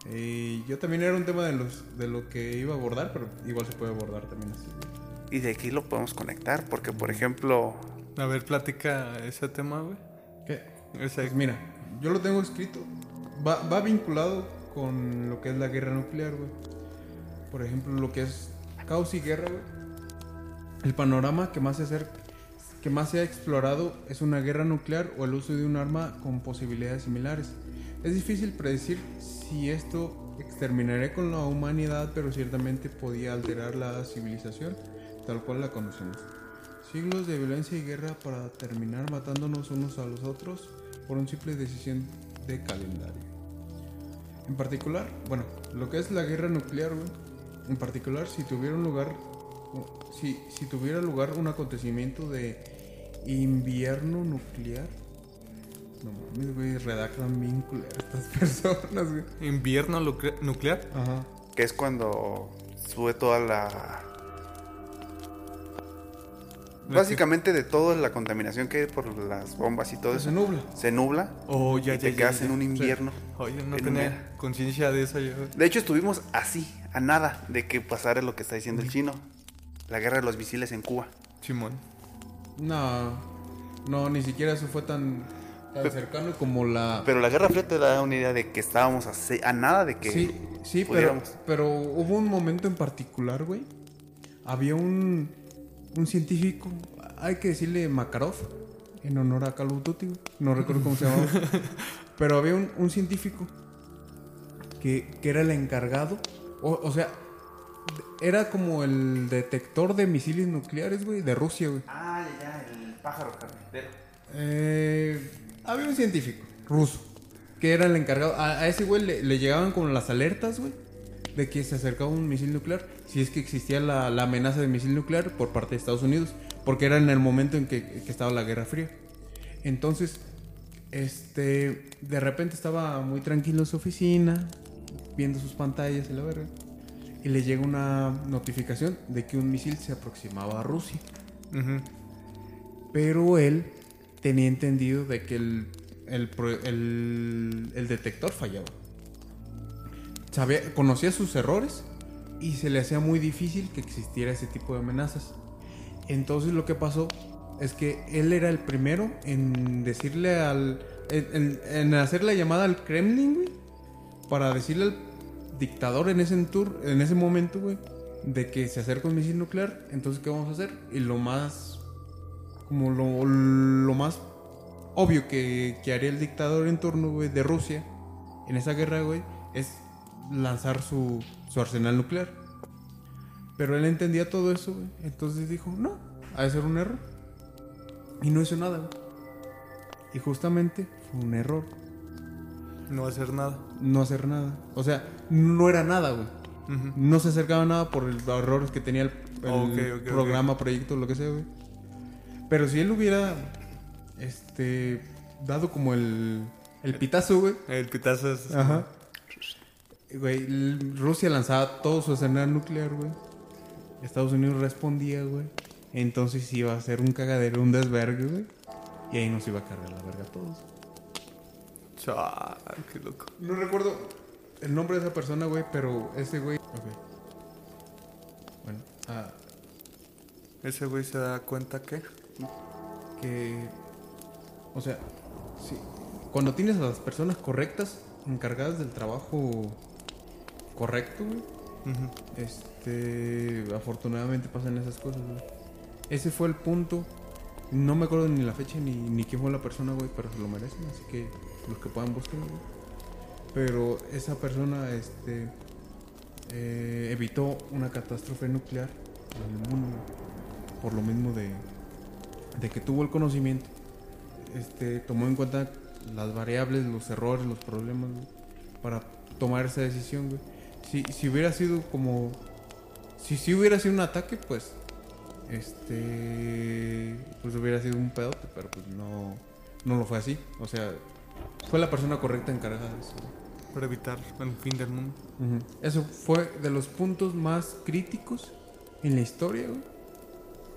Eh, yo también era un tema de los de lo que iba a abordar, pero igual se puede abordar también así. Y de aquí lo podemos conectar, porque, por ejemplo, A ver, platica ese tema, güey. ¿Qué? Ese- Pues mira, yo lo tengo escrito. Va, va vinculado con lo que es la guerra nuclear, güey. Por ejemplo, lo que es caos y guerra, güey. El panorama que más se acerca, que más se ha explorado es una guerra nuclear o el uso de un arma con posibilidades similares. Es difícil predecir si esto exterminaría con la humanidad, pero ciertamente podía alterar la civilización tal cual la conocemos. Siglos de violencia y guerra para terminar matándonos unos a los otros por una simple decisión de calendario. En particular, bueno, lo que es la guerra nuclear, en particular si tuviera un lugar, si, si tuviera lugar un acontecimiento de invierno nuclear, no mames, güey, redactan bien culeras estas personas, güey. ¿Invierno nucle- nuclear? Ajá. Que es cuando sube toda la... Básicamente de toda la contaminación que hay por las bombas y todo Se eso. nubla. Se nubla. Oh, ya, y ya, te ya, quedas ya. en un invierno. Oye, no en tenía conciencia de eso yo. De hecho, estuvimos así, a nada de que pasara lo que está diciendo el chino. La guerra de los misiles en Cuba. Simón. No, no, ni siquiera eso fue tan, tan cercano como la... Pero la Guerra Fría te da una idea de que estábamos a, se- a nada de que Sí, sí, pero, pero hubo un momento en particular, güey. Había un, un científico, hay que decirle Makarov, en honor a Call of Duty, güey. no recuerdo cómo se llamaba. pero había un, un científico que, que era el encargado, o, o sea, era como el detector de misiles nucleares, güey, de Rusia, güey. Ah, ya, el pájaro carpintero. Eh, había un científico ruso que era el encargado. A, a ese güey le, le llegaban como las alertas, güey, de que se acercaba un misil nuclear. Si es que existía la, la amenaza de misil nuclear por parte de Estados Unidos, porque era en el momento en que, que estaba la Guerra Fría. Entonces, este, de repente estaba muy tranquilo en su oficina, viendo sus pantallas y la verga. Y le llega una notificación de que un misil se aproximaba a Rusia. Pero él tenía entendido de que el, el, el- detector fallaba. Sabía, conocía sus errores y se le hacía muy difícil que existiera ese tipo de amenazas. Entonces lo que pasó es que él era el primero en decirle al... En, hacer la llamada al Kremlin, güey, para decirle al dictador en ese, en ese momento, güey, de que se acerca un misil nuclear. Entonces, ¿qué vamos a hacer? Y lo más como lo, lo más obvio que, que haría el dictador en turno, güey, de Rusia en esa guerra, güey, es lanzar su, su arsenal nuclear. Pero él entendía todo eso, güey. Entonces dijo, no, ha de ser un error. Y no hizo nada, güey. Y justamente fue un error No hacer nada. no hacer nada. O sea, no era nada, güey. No se acercaba a nada por el- los errores que tenía el, programa, proyecto, lo que sea, güey. Pero si él hubiera este dado como el, el pitazo, güey. El pitazo es. Ajá. Güey, Rusia lanzaba todo su arsenal nuclear, güey. Estados Unidos respondía, güey. Entonces iba a ser un cagadero, un desvergue, güey. Y ahí nos iba a cargar la verga a todos. Chal, qué loco. No recuerdo el nombre de esa persona, güey, pero ese güey. Ok. Bueno, ah, Ese güey se da cuenta que. Que. O sea, sí. Cuando tienes a las personas correctas encargadas del trabajo correcto, güey, este. Afortunadamente pasan esas cosas, güey. Ese fue el punto. No me acuerdo ni la fecha ni, ni quién fue la persona, güey, pero se lo merecen, así que los que puedan buscar, güey. Pero esa persona, este. eh, evitó una catástrofe nuclear en el mundo, por lo mismo de, de que tuvo el conocimiento, este, tomó en cuenta las variables, los errores, los problemas, güey, para tomar esa decisión, güey. Si, si hubiera sido como, si sí hubiera sido un ataque, pues, este, pues hubiera sido un pedote, pero pues no, no lo fue así. O sea, fue la persona correcta encargada de eso. güey. Para evitar el fin del mundo. Eso fue de los puntos más críticos en la historia, güey.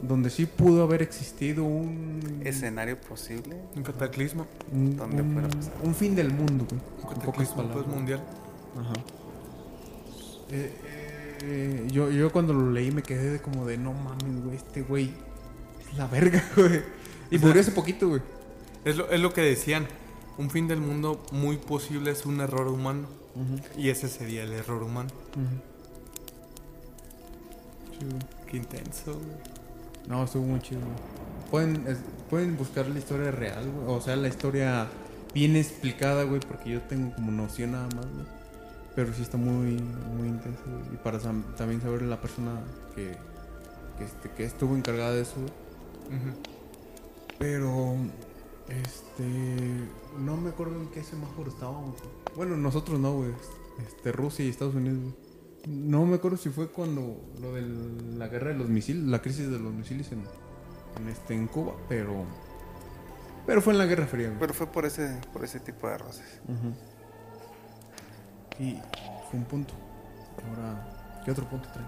Donde sí pudo haber existido un... Escenario posible. Un cataclismo. un, ¿Dónde un- fuera pasar? un fin del mundo, güey. Un cataclismo pues, mundial. Ajá. Eh, eh, yo, yo cuando lo leí me quedé de como de no mames, güey, este güey es la verga, güey. Y murió hace poquito, güey. Es lo, es lo que decían. Un fin del mundo muy posible es un error humano. Y ese sería el error humano. Güey. Qué intenso, güey. No, estuvo muy chido, güey. Pueden, es- pueden buscar la historia real, güey. O sea, la historia bien explicada, güey, porque yo tengo como noción nada más, güey. Pero sí está muy, muy intenso. güey. Y para también saber la persona que, que, este, que estuvo encargada de eso. güey. Pero, este, no me acuerdo en qué semáforo estábamos. Bueno, nosotros no, güey. Este, Rusia y Estados Unidos. güey. No me acuerdo si fue cuando lo de la guerra de los misiles, la crisis de los misiles en, en, este, en Cuba, pero, pero fue en la Guerra Fría. güey. Pero fue por ese, por ese tipo de roces. Y fue un punto. Ahora, ¿qué otro punto trae?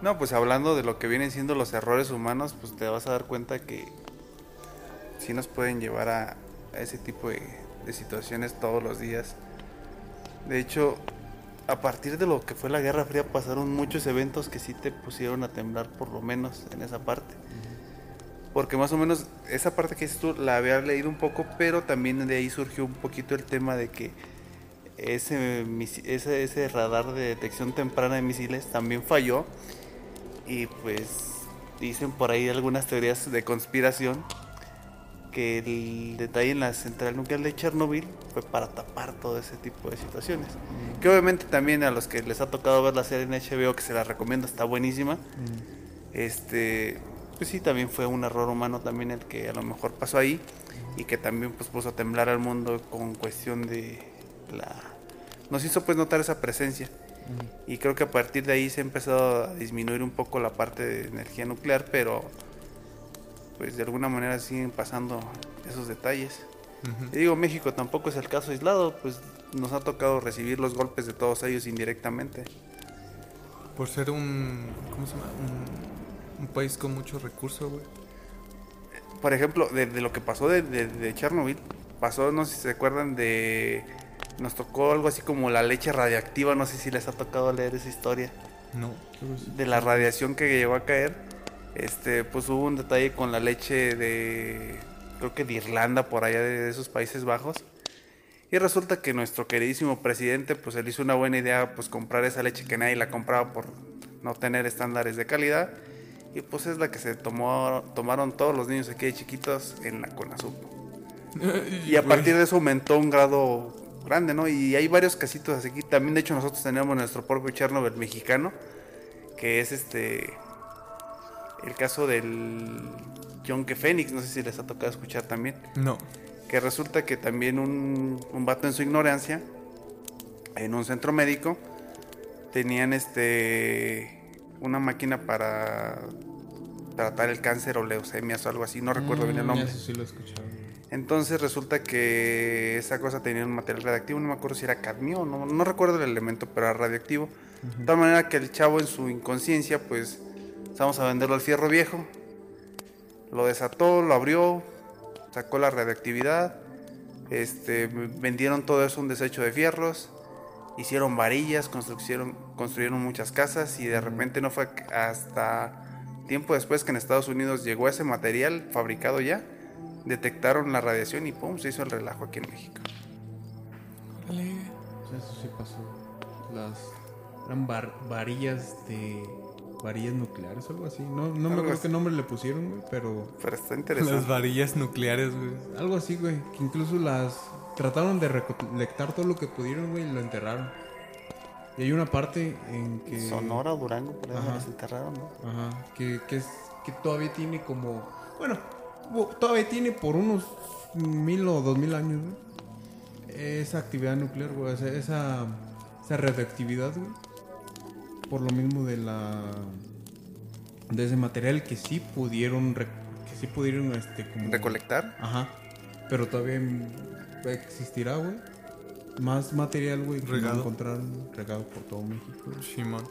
No, pues hablando de lo que vienen siendo los errores humanos, pues te vas a dar cuenta que sí nos pueden llevar a, a ese tipo de, de situaciones todos los días. De hecho, a partir de lo que fue la Guerra Fría pasaron muchos eventos que sí te pusieron a temblar por lo menos en esa parte. Porque más o menos esa parte que dices tú la había leído un poco, pero también de ahí surgió un poquito el tema de que ese, ese, ese radar de detección temprana de misiles también falló. Y pues dicen por ahí algunas teorías de conspiración que el detalle en la central nuclear de Chernobyl fue para tapar todo ese tipo de situaciones. Que obviamente también a los que les ha tocado ver la serie en HBO, que se la recomiendo, está buenísima. Este, pues sí, también fue un error humano también el que a lo mejor pasó ahí y que también pues puso a temblar al mundo con cuestión de la... Nos hizo pues notar esa presencia. Y creo que a partir de ahí se ha empezado a disminuir un poco la parte de energía nuclear, pero pues de alguna manera siguen pasando esos detalles. Y digo, México tampoco es el caso aislado, pues nos ha tocado recibir los golpes de todos ellos indirectamente. Por ser un. ¿Cómo se llama? Un, un país con muchos recursos, güey. Por ejemplo, de, de lo que pasó de, de- de Chernobyl, pasó, no sé si se acuerdan de... Nos tocó algo así como la leche radiactiva, no sé si les ha tocado leer esa historia. No. de la radiación que llegó a caer, este, pues hubo un detalle con la leche de, creo que de Irlanda, por allá de esos Países Bajos. Y resulta que nuestro queridísimo presidente, pues él hizo una buena idea, pues comprar esa leche que nadie la compraba por no tener estándares de calidad. Y pues es la que se tomó, tomaron todos los niños aquí de chiquitos en la CONASUP. Y a partir de eso aumentó un grado grande, ¿no? Y hay varios casitos así. También, de hecho, nosotros tenemos nuestro propio Chernobyl mexicano, que es este. El caso del John. Phoenix, no sé si les ha tocado escuchar también. No. Que resulta que también un, un vato en su ignorancia, en un centro médico, tenían este. Una máquina para tratar el cáncer o leucemias o algo así, no recuerdo bien el Mm, nombre. Eso sí lo he escuchado. Entonces resulta que esa cosa tenía un material radioactivo, no me acuerdo si era cadmio, no, no recuerdo el elemento, pero era radioactivo. De tal manera que el chavo en su inconsciencia, pues, vamos a venderlo al fierro viejo. Lo desató, lo abrió, sacó la radioactividad, este, vendieron todo eso un desecho de fierros, hicieron varillas, construyeron, construyeron muchas casas y de repente no fue hasta tiempo después que en Estados Unidos llegó ese material fabricado ya, detectaron la radiación y pum, se hizo el relajo aquí en México. O sea, eso sí pasó. Las eran var- varillas de varillas nucleares o algo así. No, no me acuerdo qué nombre le pusieron, güey, pero Pero está Las interesante. varillas nucleares, güey. algo así, güey, que incluso las trataron de recolectar todo lo que pudieron, güey, y lo enterraron. Y hay una parte en que Sonora, Durango, por ahí las enterraron, ¿no? Ajá, que, que, es, que todavía tiene como. Bueno, bu- todavía tiene por unos mil o dos mil años, güey. Esa actividad nuclear, güey. Esa, esa, esa radioactividad, güey. Por lo mismo de la. De ese material que sí pudieron. que sí pudieron, este, como. Recolectar. Ajá. Pero todavía existirá, güey. Más material, güey, que no encontraron regado por todo México. Shimon.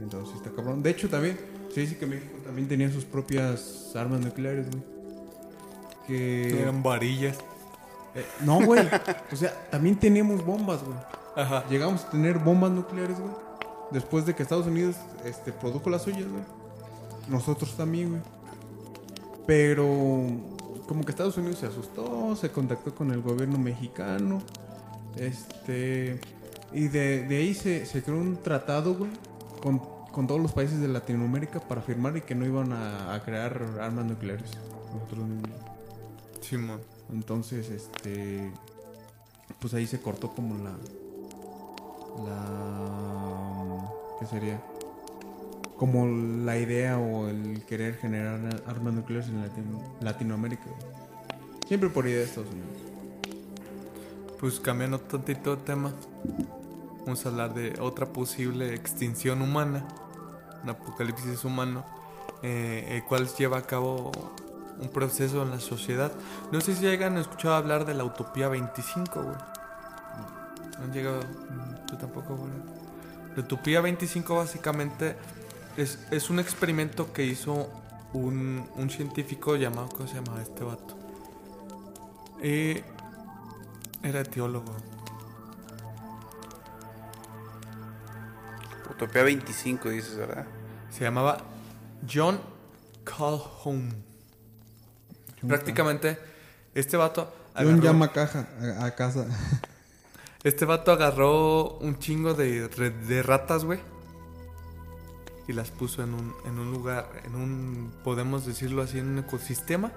Entonces está cabrón. De hecho, también se dice que México también tenía sus propias armas nucleares, güey. Que. Eran varillas. Eh, no, güey. o sea, también teníamos bombas, güey. Ajá. Llegamos a tener bombas nucleares, güey. Después de que Estados Unidos este, produjo las suyas, güey. Nosotros también, güey. Pero como que Estados Unidos se asustó, se contactó con el gobierno mexicano. Este. Y de, de ahí se, se creó un tratado, güey, con, con todos los países de Latinoamérica para firmar y que no iban a, a crear armas nucleares. Nosotros mismos. Shimon. Entonces, este. Pues ahí se cortó como la. La... ¿Qué sería? Como la idea o el querer generar armas nucleares en Latino- Latinoamérica. Siempre por idea de Estados Unidos. Pues cambiando tantito de tema, vamos a hablar de otra posible extinción humana, un apocalipsis humano, eh, el cual lleva a cabo un proceso en la sociedad. No sé si hayan escuchado hablar de la Utopía 25, güey. No han llegado, mm, tú tampoco. La Utopía 25 básicamente es, es un experimento que hizo un, un científico llamado, ¿cómo se llama este vato? Eh, era teólogo. Utopía 25, dices, ¿verdad? Se llamaba John Calhoun. Prácticamente, este vato. John agarró- llama caja a, a casa. Este vato agarró un chingo de, de ratas, güey. Y las puso en un, en un lugar, en un, podemos decirlo así, en un ecosistema.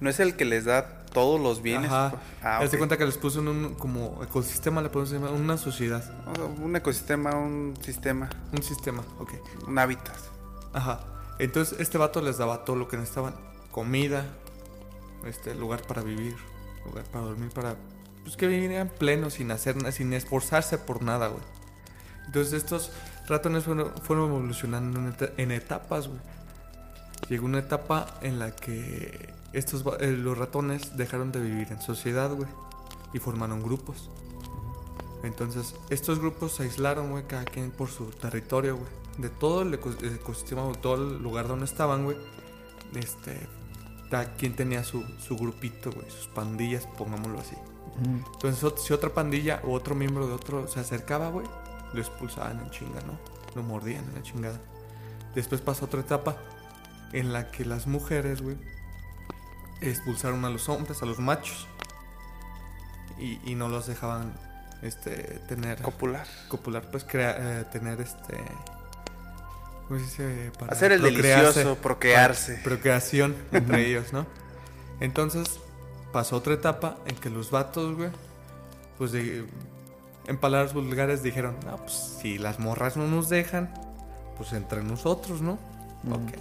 ¿No es el que les da todos los bienes? Ajá. Ah, cuenta que les puso en un como ecosistema, le podemos llamar una sociedad. O sea, Un ecosistema, un sistema, Un sistema, ok. un hábitat. Ajá. Entonces este vato les daba todo lo que necesitaban. Comida, este, lugar para vivir, lugar para dormir, para... Pues que vivieran plenos, sin hacer sin esforzarse por nada, güey. Entonces estos ratones fueron, fueron evolucionando en, eta- en etapas, güey. Llegó una etapa en la que estos, eh, los ratones dejaron de vivir en sociedad, güey. Y formaron grupos. Entonces, estos grupos se aislaron, güey, cada quien por su territorio, güey. De todo el eco- el ecosistema, o todo el lugar donde estaban, güey. Este, cada quien tenía su, su grupito, güey, sus pandillas, pongámoslo así. Entonces, si otra pandilla o otro miembro de otro se acercaba, güey, lo expulsaban en chinga, ¿no? Lo mordían en la chingada. Después pasa otra etapa en la que las mujeres, güey, expulsaron a los hombres, a los machos. Y, y no los dejaban, este, tener... Popular. copular, pues crea- eh, tener este. ¿Cómo se dice? Para Hacer el delicioso, procrearse. para Procreación entre ellos, ¿no? Entonces pasó otra etapa en que los vatos, güey, pues de- en palabras vulgares dijeron: No, pues si las morras no nos dejan, pues entre nosotros, ¿no? Ok.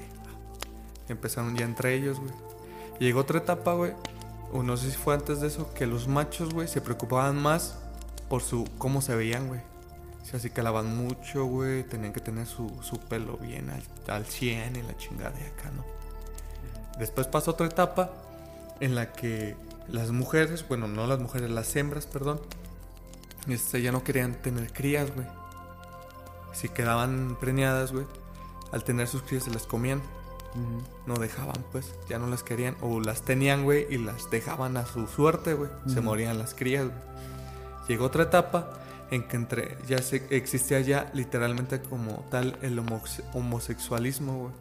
Empezaron ya entre ellos, güey. Llegó otra etapa, güey. O no sé si fue antes de eso, que los machos, güey, se preocupaban más por su cómo se veían, güey. O sea, así que lavaban mucho, güey. Tenían que tener su, su pelo bien al, al 100 y la chingada de acá, ¿no? Después pasó otra etapa en la que las mujeres, bueno, no las mujeres, las hembras, perdón, este, ya no querían tener crías, güey. Si quedaban preñadas, güey, al tener sus crías se las comían. No dejaban, pues, ya no las querían. O las tenían, güey, y las dejaban a su suerte, güey. Se morían las crías, güey. Llegó otra etapa en que entre ya se, existía ya literalmente como tal el homosexualismo, güey.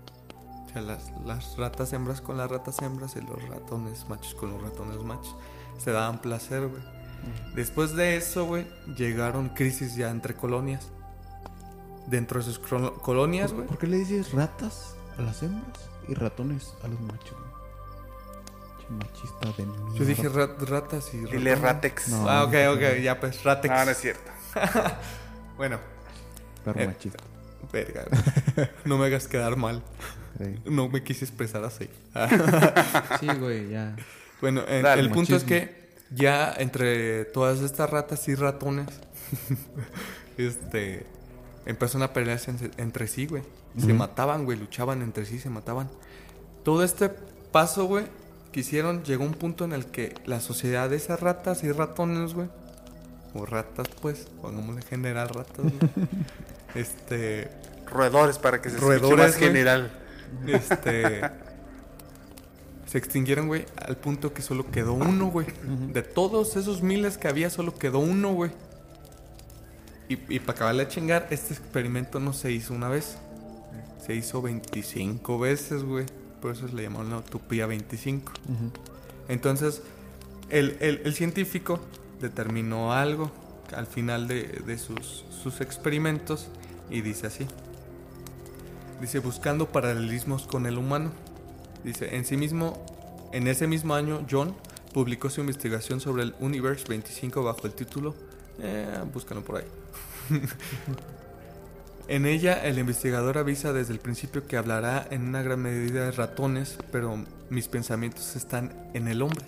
O sea, las, las ratas hembras con las ratas hembras y los ratones machos con los ratones machos. Se daban placer, güey. Después de eso, güey, llegaron crisis ya entre colonias. Dentro de sus colonias, güey. ¿Por qué le dices ratas a las hembras y ratones a los machos? güey? Machista de mierda. Yo dije ra- ratas y Dile. Ratex. No. Ah, ok, ok, ya pues, ratex. No, no es cierto. Bueno, Perro eh. machista. verga. güey. No me hagas quedar mal. Sí. No me quise expresar así. Sí, güey, ya. Bueno, Dale, el punto es que ya entre todas estas ratas y ratones, este, empezaron a pelearse en- entre sí, güey. Se mataban, güey, luchaban entre sí, se mataban. Todo este paso, güey, que hicieron, llegó un punto en el que la sociedad de esas ratas y ratones, güey, o ratas, pues, pongámosle general ratas, güey, este, Roedores para que se escuche Roedores, más güey. general. Este. se extinguieron, güey, al punto que solo quedó uno, güey. De todos esos miles que había, solo quedó uno, güey. Y, y para acabarle a chingar, este experimento no se hizo una vez. Se hizo 25 veces, güey. Por eso le llamaron la utopía 25. Entonces, el, el- el científico determinó algo al final de, de sus, sus experimentos y dice así. Dice, buscando paralelismos con el humano. Dice, en sí mismo, en ese mismo año, John publicó su investigación sobre el Universe 25 bajo el título, eh, búscalo por ahí. En ella, el investigador avisa desde el principio que hablará en una gran medida de ratones, pero mis pensamientos están en el hombre.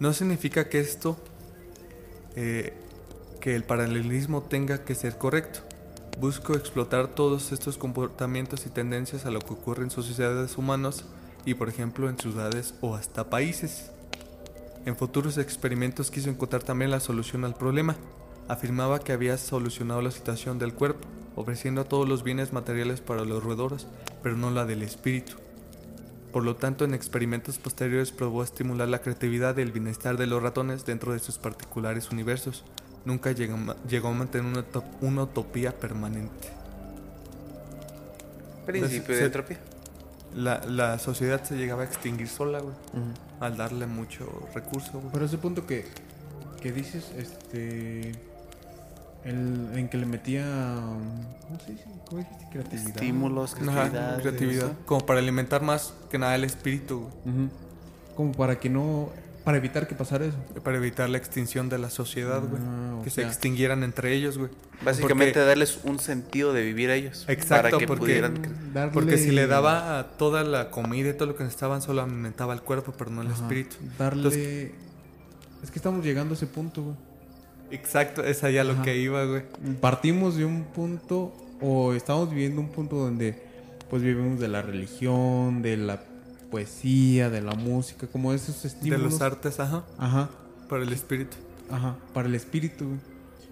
No significa que esto, eh, que el paralelismo tenga que ser correcto. Busco explotar todos estos comportamientos y tendencias a lo que ocurre en sociedades humanas y, por ejemplo, en ciudades o hasta países. En futuros experimentos quiso encontrar también la solución al problema. Afirmaba que había solucionado la situación del cuerpo, ofreciendo todos los bienes materiales para los roedores, pero no la del espíritu. Por lo tanto, en experimentos posteriores probó estimular la creatividad y el bienestar de los ratones dentro de sus particulares universos. Nunca llegó, llegó a mantener una, una utopía permanente. Principio de entropía. La, la, sociedad se llegaba a extinguir sola, güey. Al darle mucho recurso, güey. Pero ese punto que, que dices, este el, en que le metía. ¿Cómo se dice? ¿Cómo dijiste? Creatividad. Estímulos, creatividad. Ajá, creatividad. Como para alimentar más que nada el espíritu. Uh -huh. Como para que no. Para evitar que pasara eso. Para evitar la extinción de la sociedad, güey. Ah, que sea, se extinguieran entre ellos, güey. Básicamente porque, darles un sentido de vivir a ellos. Exacto, para que porque, pudieran. Darle... Porque si le daba toda la comida y todo lo que necesitaban, solo alimentaba el cuerpo, pero no el Ajá. espíritu. Darle. Entonces, es que estamos llegando a ese punto, güey. Exacto, es allá lo que iba, güey. Partimos de un punto, o estamos viviendo un punto donde, pues vivimos de la religión, de la poesía, de la música, como esos De estímulos. los artes, ajá. Ajá, Para el espíritu. ajá, para el espíritu. güey.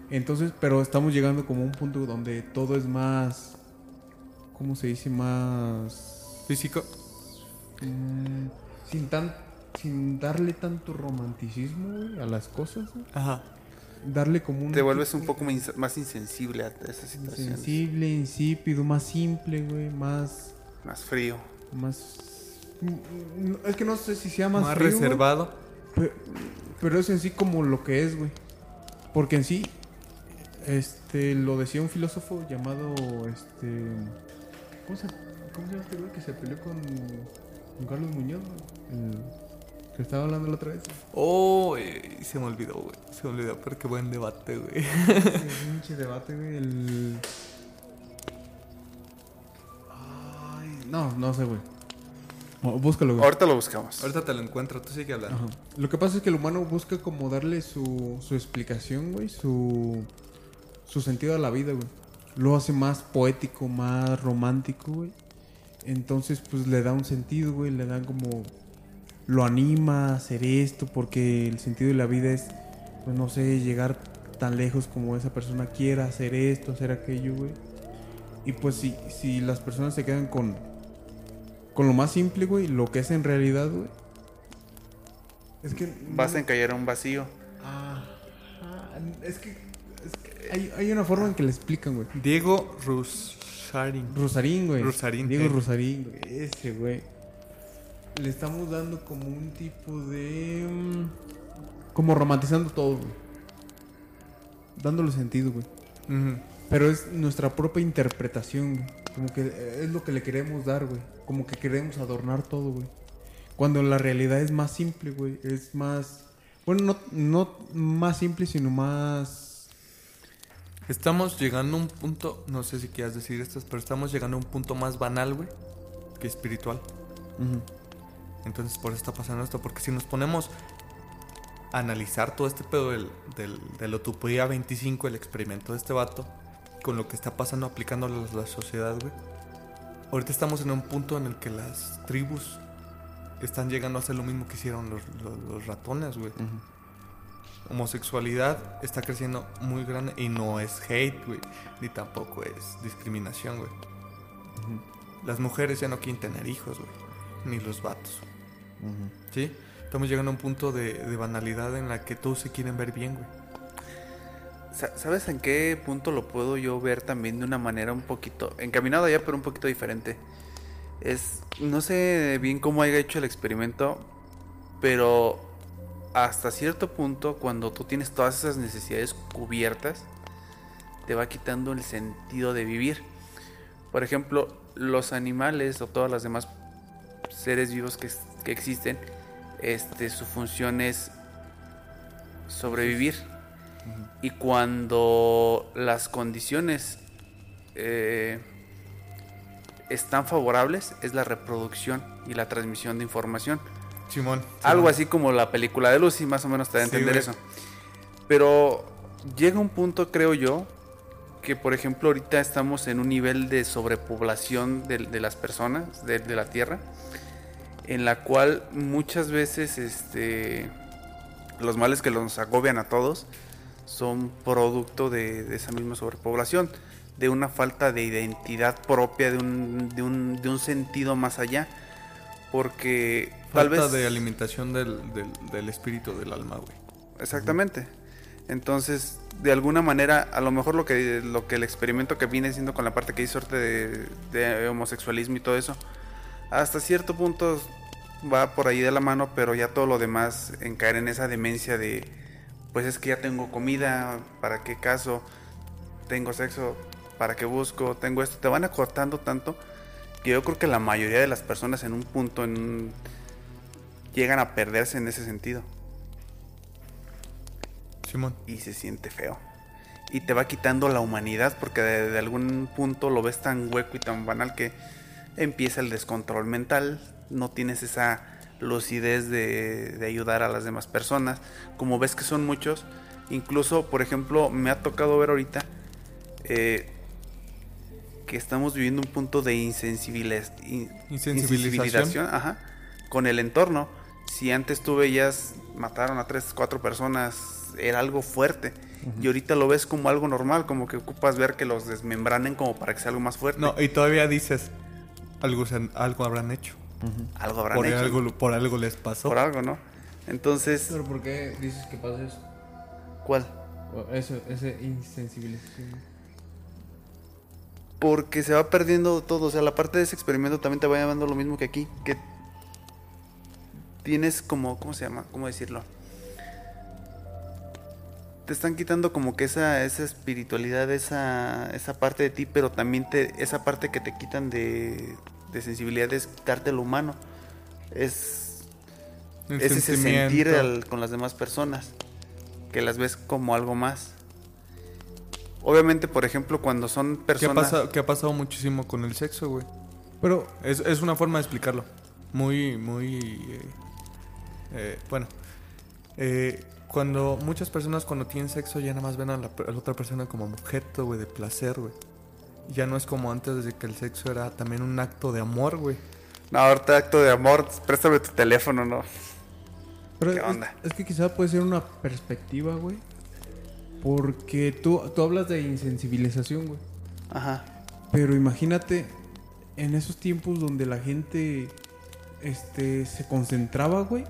Entonces, pero estamos llegando como a un punto donde todo es más, ¿cómo se dice? Más... Físico. mm, sin tan, sin darle tanto romanticismo güey, a las cosas, güey. Ajá. darle como un Te vuelves un poco más insensible a esas situaciones. sensible, insípido, más simple, güey, más Más frío. más es que no sé si sea más, Más, frío, reservado. pe- pero es en sí como lo que es, güey. Porque en sí este lo decía un filósofo llamado este ¿cómo se, cómo se llama este güey que se peleó con, con Carlos Muñoz? güey? Que estaba hablando la otra vez. Oh, eh, se me olvidó, güey. Se me olvidó, pero qué buen debate, güey. Pinche debate, güey. El. Ay, no, no sé, güey. Búscalo, güey. Ahorita lo buscamos. Ahorita te lo encuentro, tú sigue hablando. Ajá. Lo que pasa es que el humano busca como darle su, su explicación, güey, su, su sentido a la vida, güey. Lo hace más poético, más romántico, güey. Entonces, pues le da un sentido, güey, le da como... Lo anima a hacer esto porque el sentido de la vida es, pues no sé, llegar tan lejos como esa persona quiera, hacer esto, hacer aquello, güey. Y pues si, si las personas se quedan con, con lo más simple, güey, lo que es en realidad, güey. Es que... Vas a encallar a un vacío. Ajá, es que, es que hay, hay una forma en que le explican, güey. Diego Rusarín. Rosarín, güey. Rosarín, Diego eh. Rosarín, güey. Ese, güey. Le estamos dando como un tipo de... mm, Como romantizando todo, güey. Dándole sentido, güey. Pero es nuestra propia interpretación, güey. Como que es lo que le queremos dar, güey. Como que queremos adornar todo, güey. Cuando la realidad es más simple, güey. Es más... Bueno, no, no más simple, sino más... Estamos llegando a un punto, no sé si quieras decir esto, pero estamos llegando a un punto más banal, güey, que espiritual. Entonces por eso está pasando esto, porque si nos ponemos a analizar todo este pedo del, del, del Utopía 25, el experimento de este vato, con lo que está pasando aplicando a la sociedad, güey. Ahorita estamos en un punto en el que las tribus están llegando a hacer lo mismo que hicieron los, los- los ratones, güey. Homosexualidad está creciendo muy grande y no es hate, güey, ni tampoco es discriminación, güey. Las mujeres ya no quieren tener hijos, güey, ni los vatos. ¿Sí? Estamos llegando a un punto de, de banalidad en la que todos se quieren ver bien, güey. Sa- ¿Sabes en qué punto lo puedo yo ver también de una manera un poquito encaminado allá, pero un poquito diferente? Es, no sé bien cómo haya hecho el experimento, pero hasta cierto punto, cuando tú tienes todas esas necesidades cubiertas, te va quitando el sentido de vivir. Por ejemplo, los animales o todas las demás seres vivos que, que existen, este, su función es sobrevivir. Y cuando las condiciones eh, están favorables, es la reproducción y la transmisión de información. Simón. Algo así como la película de Lucy, más o menos te da a entender eso. Pero llega un punto, creo yo, que por ejemplo ahorita estamos en un nivel de sobrepoblación de, de las personas, de, de la Tierra, en la cual muchas veces este, los males que nos agobian a todos son producto de, de esa misma sobrepoblación, de una falta de identidad propia, de un, de un, de un sentido más allá. Porque tal Falta vez... de alimentación del, del, del espíritu del alma, güey. Exactamente. Entonces, de alguna manera, a lo mejor lo que, lo que el experimento que viene siendo con la parte que hizo suerte de, de homosexualismo y todo eso, hasta cierto punto va por ahí de la mano, pero ya todo lo demás en caer en esa demencia de, pues es que ya tengo comida, ¿para qué caso? Tengo sexo, ¿para qué busco? Tengo esto, te van acortando tanto que yo creo que la mayoría de las personas en un punto en un- llegan a perderse en ese sentido Simón. y se siente feo. Y te va quitando la humanidad porque de, de algún punto lo ves tan hueco y tan banal que empieza el descontrol mental, no tienes esa lucidez de, de ayudar a las demás personas. Como ves que son muchos, incluso, por ejemplo, me ha tocado ver ahorita eh, que estamos viviendo un punto de insensibiliz- in- Insensibilización. ajá, con el entorno. Si antes tú veías mataron a tres, cuatro personas, era algo fuerte. Y ahorita lo ves como algo normal, como que ocupas ver que los desmembranen como para que sea algo más fuerte. No, y todavía dices, algo, algo habrán hecho. Algo habrán Por hecho. algo, por algo les pasó. Por algo, ¿no? Entonces, Pero ¿por qué dices que pasa eso? ¿cuál? Eso, esa insensibilización. Porque se va perdiendo todo. O sea, la parte de ese experimento también te va llamando lo mismo que aquí. Que tienes como, ¿cómo se llama? ¿Cómo decirlo? Te están quitando como que esa, esa espiritualidad, esa, esa parte de ti, pero también te, esa parte que te quitan de, de sensibilidad es quitarte lo humano. Es, El es ese sentir al- con las demás personas, que las ves como algo más. Obviamente, por ejemplo, cuando son ¿Qué personas... pasado, qué ha pasado muchísimo con el sexo, güey? Pero, Es, es una forma de explicarlo. Muy, muy... eh, eh, bueno. Eh, cuando muchas personas cuando tienen sexo ya nada más ven a la, a la otra persona como objeto, güey, de placer, güey. Ya no es como antes de que el sexo era también un acto de amor, güey. No, ahorita acto de amor, préstame tu teléfono, ¿no? pero ¿Qué es, onda? es que quizá puede ser una perspectiva, güey. Porque tú, tú hablas de insensibilización, güey. Ajá. Pero imagínate en esos tiempos donde la gente este, se concentraba, güey,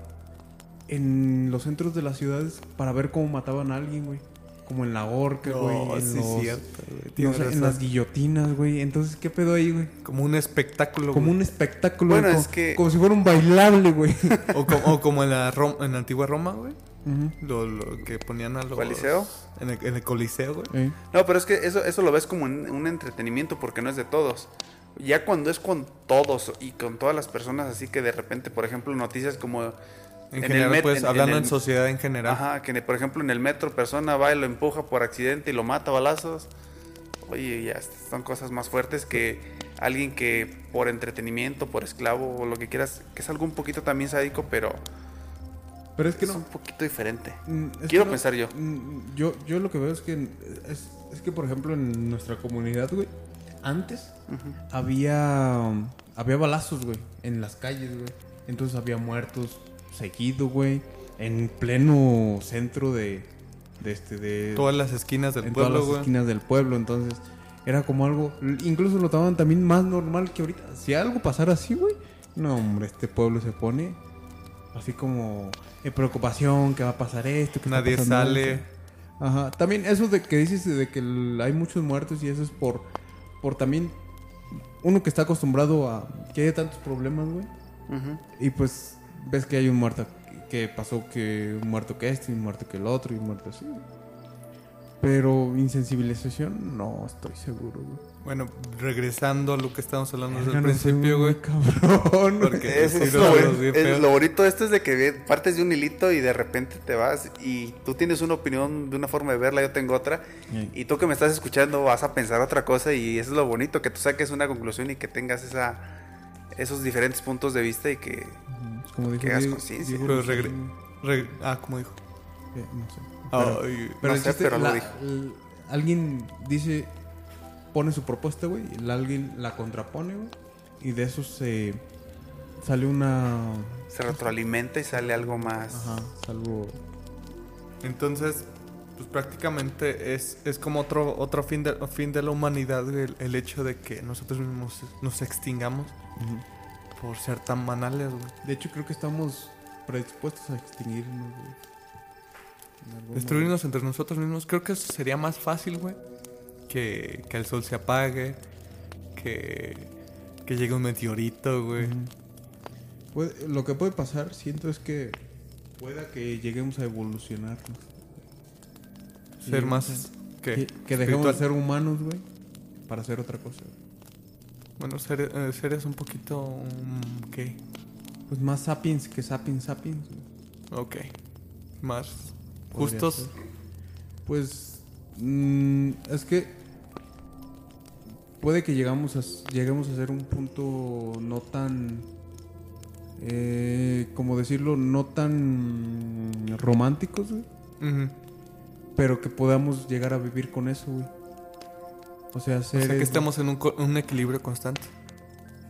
en los centros de las ciudades para ver cómo mataban a alguien, güey. Como en la horca, güey. No, en, sí, los- cierto, güey. no sé, en las guillotinas, güey. Entonces, ¿qué pedo ahí, güey? Como un espectáculo, Como güey. un espectáculo, Bueno, güey, es como, que- como si fuera un bailable, güey. O, como, o como en la, Rom- en la antigua Roma, güey. Lo, lo que ponían a los... ¿Coliseo? En el, en el Coliseo, güey. Eh. No, pero es que eso, eso lo ves como un, un entretenimiento porque no es de todos. Ya cuando es con todos y con todas las personas, así que de repente, por ejemplo, noticias como... En, el general, met- pues, hablando en, el- sociedad en general. Ajá, que por ejemplo en el metro persona va y lo empuja por accidente y lo mata a balazos. Oye, ya son cosas más fuertes que alguien que por entretenimiento, por esclavo o lo que quieras, que es algo un poquito también sádico, pero Pero es que es no. un poquito diferente. Mm, es Quiero no- pensar yo. mm, yo. Yo lo que veo es que es, es que, por ejemplo, en nuestra comunidad, güey, antes había había balazos, güey, en las calles, güey. Entonces había muertos seguido, güey, en pleno centro de, de este de Todas las esquinas del en pueblo, todas las esquinas del pueblo, entonces era como algo, incluso lo tomaban también más normal que ahorita. Si algo pasara así, güey, no, hombre, este pueblo se pone así como en preocupación, que va a pasar esto, que Nadie sale. esto. Ajá, también eso de que dices de que hay muchos muertos y eso es por por también uno que está acostumbrado a que haya tantos problemas, güey. Y pues ves que hay un muerto que pasó que un muerto que este, y un muerto que el otro y un muerto así. Pero insensibilización, no estoy seguro, güey. Bueno, regresando a lo que estábamos hablando desde el principio, güey. Cabrón. Porque Es, es lo, sí, es lo bonito de esto es de que partes de un hilito y de repente te vas y tú tienes una opinión de una forma de verla, yo tengo otra. Sí. Y tú que me estás escuchando vas a pensar otra cosa y eso es lo bonito, que tú saques una conclusión y que tengas esa, esos diferentes puntos de vista y que... Como dijo Que hagas Diego- conciencia. Pero regre- ah, como dijo. Eh, no sé. Ay, Pero, pero no sé, lo dijo. alguien dice, pone su propuesta, güey, y la- alguien la contrapone, güey, y de eso se sale una... Se retroalimenta y sale algo más... Ajá, salvo... Entonces, pues prácticamente es, es como otro, otro fin, de, fin de la humanidad el, el hecho de que nosotros mismos nos extingamos por ser tan banales, güey. De hecho, creo que estamos predispuestos a extinguirnos, güey. Destruirnos entre nosotros mismos, creo que eso sería más fácil, güey. Que, que el sol se apague, que, que llegue un meteorito, güey. lo que puede pasar, siento, es que pueda que lleguemos a evolucionar. Ser Sí, más... Que, que dejemos de ser humanos, güey, para hacer otra cosa. Bueno, ser, eh, seres un poquito... ¿Qué? Pues más sapiens que sapiens sapiens. güey. Ok. Más justos. ser. Pues mm, es que puede que llegamos a, lleguemos a ser un punto no tan, eh, como decirlo, no tan románticos, güey, Ujú. Pero que podamos llegar a vivir con eso, güey. O sea, O ser sea que estamos en un, co- un equilibrio constante.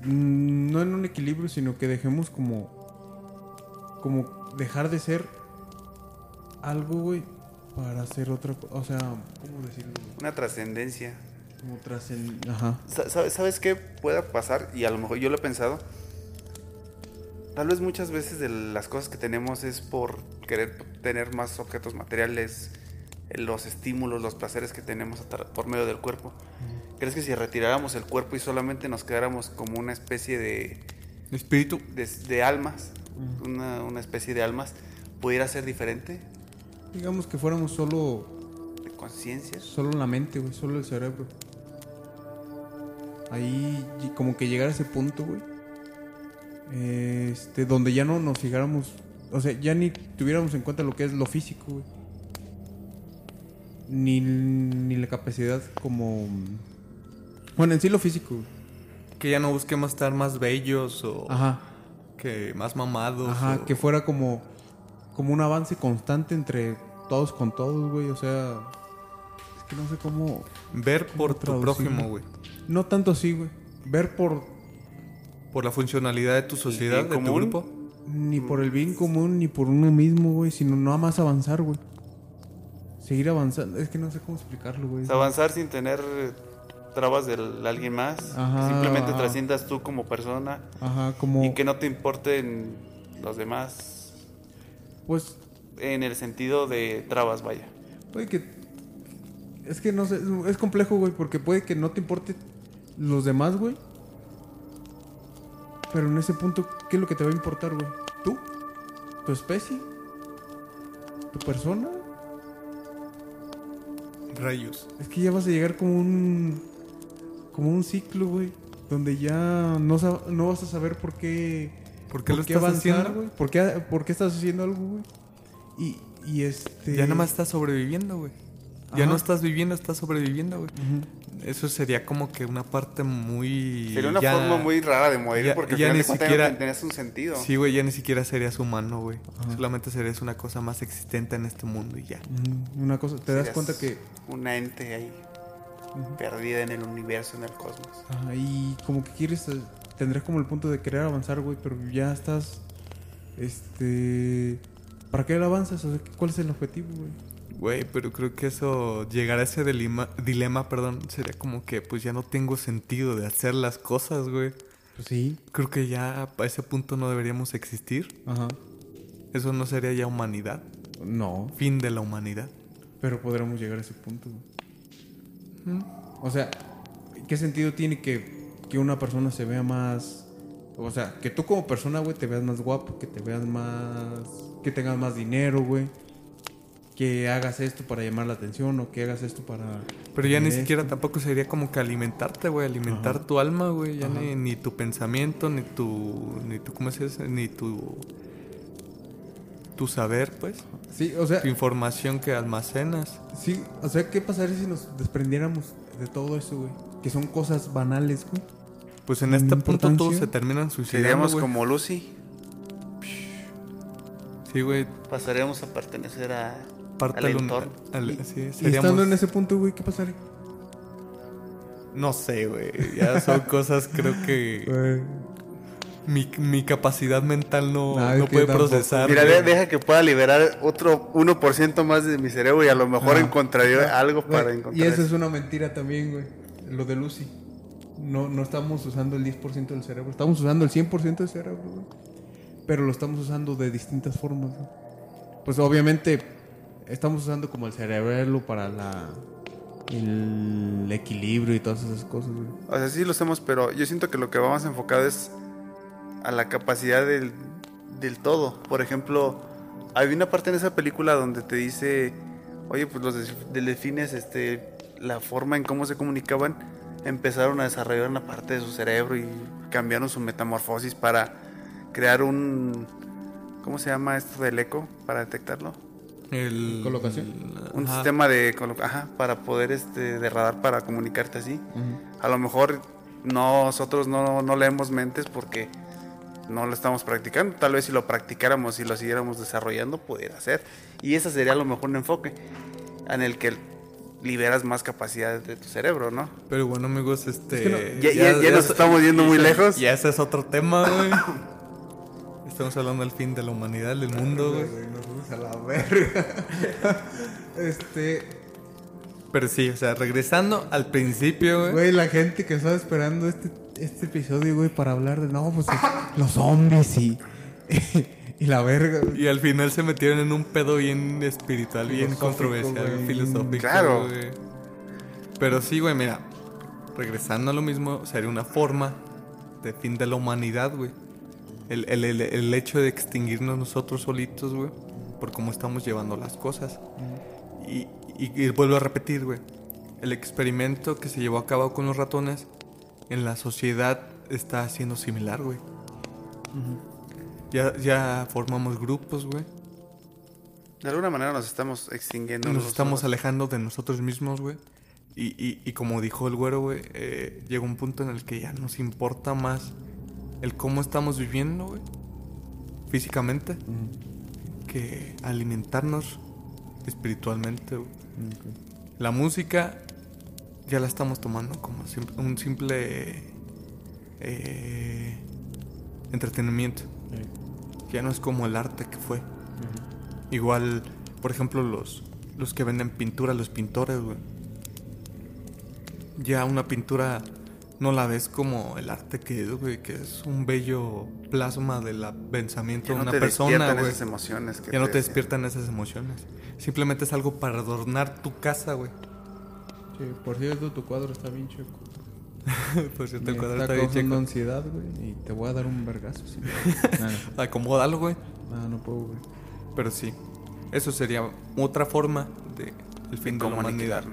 Mm, no en un equilibrio, sino que dejemos como, como dejar de ser algo, güey, para hacer otra, co- o sea, ¿cómo decirlo? güey? Una trascendencia. Como trascend... Ajá. Sa- sa- ¿Sabes qué pueda pasar? Y a lo mejor yo lo he pensado. Tal vez muchas veces de las cosas que tenemos es por querer tener más objetos materiales, los estímulos, los placeres que tenemos por medio del cuerpo. ¿Crees que si retiráramos el cuerpo y solamente nos quedáramos como una especie de, Espíritu. de, de almas, una, una especie de almas, pudiera ser diferente? Digamos que fuéramos solo, ¿De conciencia? solo la mente, güey, solo el cerebro. Ahí como que llegar a ese punto, güey. Este, donde ya no nos fijáramos, o sea, ya ni tuviéramos en cuenta lo que es lo físico, güey. Ni, ni la capacidad como... Bueno, en sí lo físico. Que ya no busquemos estar más bellos o Ajá. que más mamados. Ajá, o- que fuera como, como un avance constante entre todos con todos, güey. O sea, es que no sé cómo. Ver por tu prójimo, güey. No tanto así, güey. Ver por. Por la funcionalidad de tu sociedad, de tu grupo. Ni por el bien común, ni por uno mismo, güey. Sino nada más avanzar, güey. Seguir avanzando. Es que no sé cómo explicarlo, güey. O sea, avanzar sin tener eh, trabas de alguien más. Ajá, que simplemente ajá. trasciendas tú como persona Ajá, como. y que no te importen los demás Pues. en el sentido de trabas, vaya. Puede que. Es que no sé. Es complejo, güey. Porque puede que no te importe los demás, güey. Pero en ese punto, ¿qué es lo que te va a importar, güey? ¿Tú? ¿Tu especie? ¿Tu persona? Rayos. Es que ya vas a llegar como un. Como un ciclo, güey. Donde ya no, no vas a saber por qué. ¿Por qué lo estás haciendo? güey. ¿Por qué, ¿Por qué estás haciendo algo, güey? Y, y este. Ya nada más estás sobreviviendo, güey. Ya Ajá. no estás viviendo, estás sobreviviendo, güey. Eso sería como que una parte muy... Sería una ya- forma muy rara de morir ya- porque ya ni siquiera- no tenías un sentido. Sí, güey, ya ni siquiera serías humano, güey. Solamente serías una cosa más existente en este mundo y ya. Una cosa, te das cuenta que. Una ente ahí perdida en el universo, en el cosmos. Ajá, y como que quieres, eh, tendrás como el punto de querer avanzar, güey, pero ya estás, este, ¿para qué avanzas? O sea, ¿cuál es el objetivo, güey? Güey, pero creo que eso, llegar a ese dilema, dilema, perdón, sería como que pues ya no tengo sentido de hacer las cosas, güey. Pues sí. Creo que ya a ese punto no deberíamos existir. Ajá. Eso no sería ya humanidad. No, Fin de la humanidad. pero podremos llegar a ese punto, güey. O sea, ¿qué sentido tiene que, que una persona se vea más, o sea, que tú como persona, güey, te veas más guapo, que te veas más, que tengas más dinero, güey? Que hagas esto para llamar la atención o que hagas esto para... Pero ya ni siquiera tampoco sería como que alimentarte, güey, alimentar tu alma, güey, ya ni, ni tu pensamiento, ni tu, ni tu, ¿cómo se dice? Ni tu, tu saber, pues, Sí, o sea, tu información que almacenas. sí, o sea, ¿qué pasaría si nos desprendiéramos de todo eso, güey? Que son cosas banales, güey. Pues en este punto todos se terminan suicidando, Seríamos como Lucy. Sí, güey, Pasaríamos a pertenecer a, parte al entorno. al- Y- sí, Y seríamos- estando en ese punto, güey, ¿qué pasaría? No sé, güey, ya son cosas creo que mi, mi capacidad mental no, No, puede procesar. Mira, güey. deja que pueda liberar otro 1% más de mi cerebro y a lo mejor Ah. encontraría algo Güey, para Y encontrar. eso eso. es una mentira también, güey. Lo de Lucy. No, no estamos usando el 10% del cerebro. Estamos usando el 100% del cerebro, güey. Pero lo estamos usando de distintas formas, güey. Pues obviamente estamos usando como el cerebro para la el equilibrio y todas esas cosas. O sea, sí lo hacemos, pero yo siento que lo que vamos enfocado es a la capacidad del, del todo. Por ejemplo, hay una parte en esa película donde te dice, oye, pues los delfines, este, la forma en cómo se comunicaban, empezaron a desarrollar una parte de su cerebro y cambiaron su metamorfosis para crear un, ¿cómo se llama esto del eco? Para detectarlo. El, Colocación. Un Ajá. sistema de, ajá, para poder, este, de radar para comunicarte así. A lo mejor nosotros no, no leemos mentes porque no lo estamos practicando. Tal vez si lo practicáramos y lo siguiéramos desarrollando, pudiera ser. Y ese sería a lo mejor un enfoque en el que liberas más capacidades de tu cerebro, ¿no? Pero bueno, amigos, este. Es que no- Ya- ya- ya nos estamos yendo muy lejos. Ya ese es otro tema, güey. Estamos hablando del fin de la humanidad, del mundo, güey. Nos fuimos a la verga. este, Pero sí, o sea, regresando al principio, güey. güey, la gente que estaba esperando este, este episodio, güey, para hablar de, no, pues los zombies y, y la verga. güey. Y al final se metieron en un pedo bien espiritual, bien controversial, güey. filosófico. Claro. Pero sí, güey, mira. Regresando a lo mismo, sería una forma de fin de la humanidad, güey. El, el- el- el hecho de extinguirnos nosotros solitos, güey. Por cómo estamos llevando las cosas. Y, y- y vuelvo a repetir, güey. El experimento que se llevó a cabo con los ratones en la sociedad está siendo similar, güey. Ya, ya formamos grupos, güey. De alguna manera nos estamos extinguiendo. Nos estamos solos. alejando de nosotros mismos, güey. Y, y, y como dijo el güero, güey, eh, llega un punto en el que ya nos importa más el cómo estamos viviendo, güey, físicamente, que alimentarnos espiritualmente, güey. La música ya la estamos tomando como sim- un simple eh, entretenimiento. Ya no es como el arte que fue. Igual, por ejemplo, los, los que venden pintura, los pintores, güey. Ya una pintura no la ves como el arte que es, güey, que es un bello plasma del pensamiento Ya de no una te persona, güey. esas emociones. que Ya no te decían. despiertan esas emociones. Simplemente es algo para adornar tu casa, güey. Sí, por cierto, tu cuadro está bien chico. Por cierto, el cuadro está está bien chico. ansiedad, güey, y te voy a dar un vergazo. Sí. nah, Acomódalo, güey. nah, no puedo, güey. Pero sí, eso sería otra forma de el fin de, la humanidad.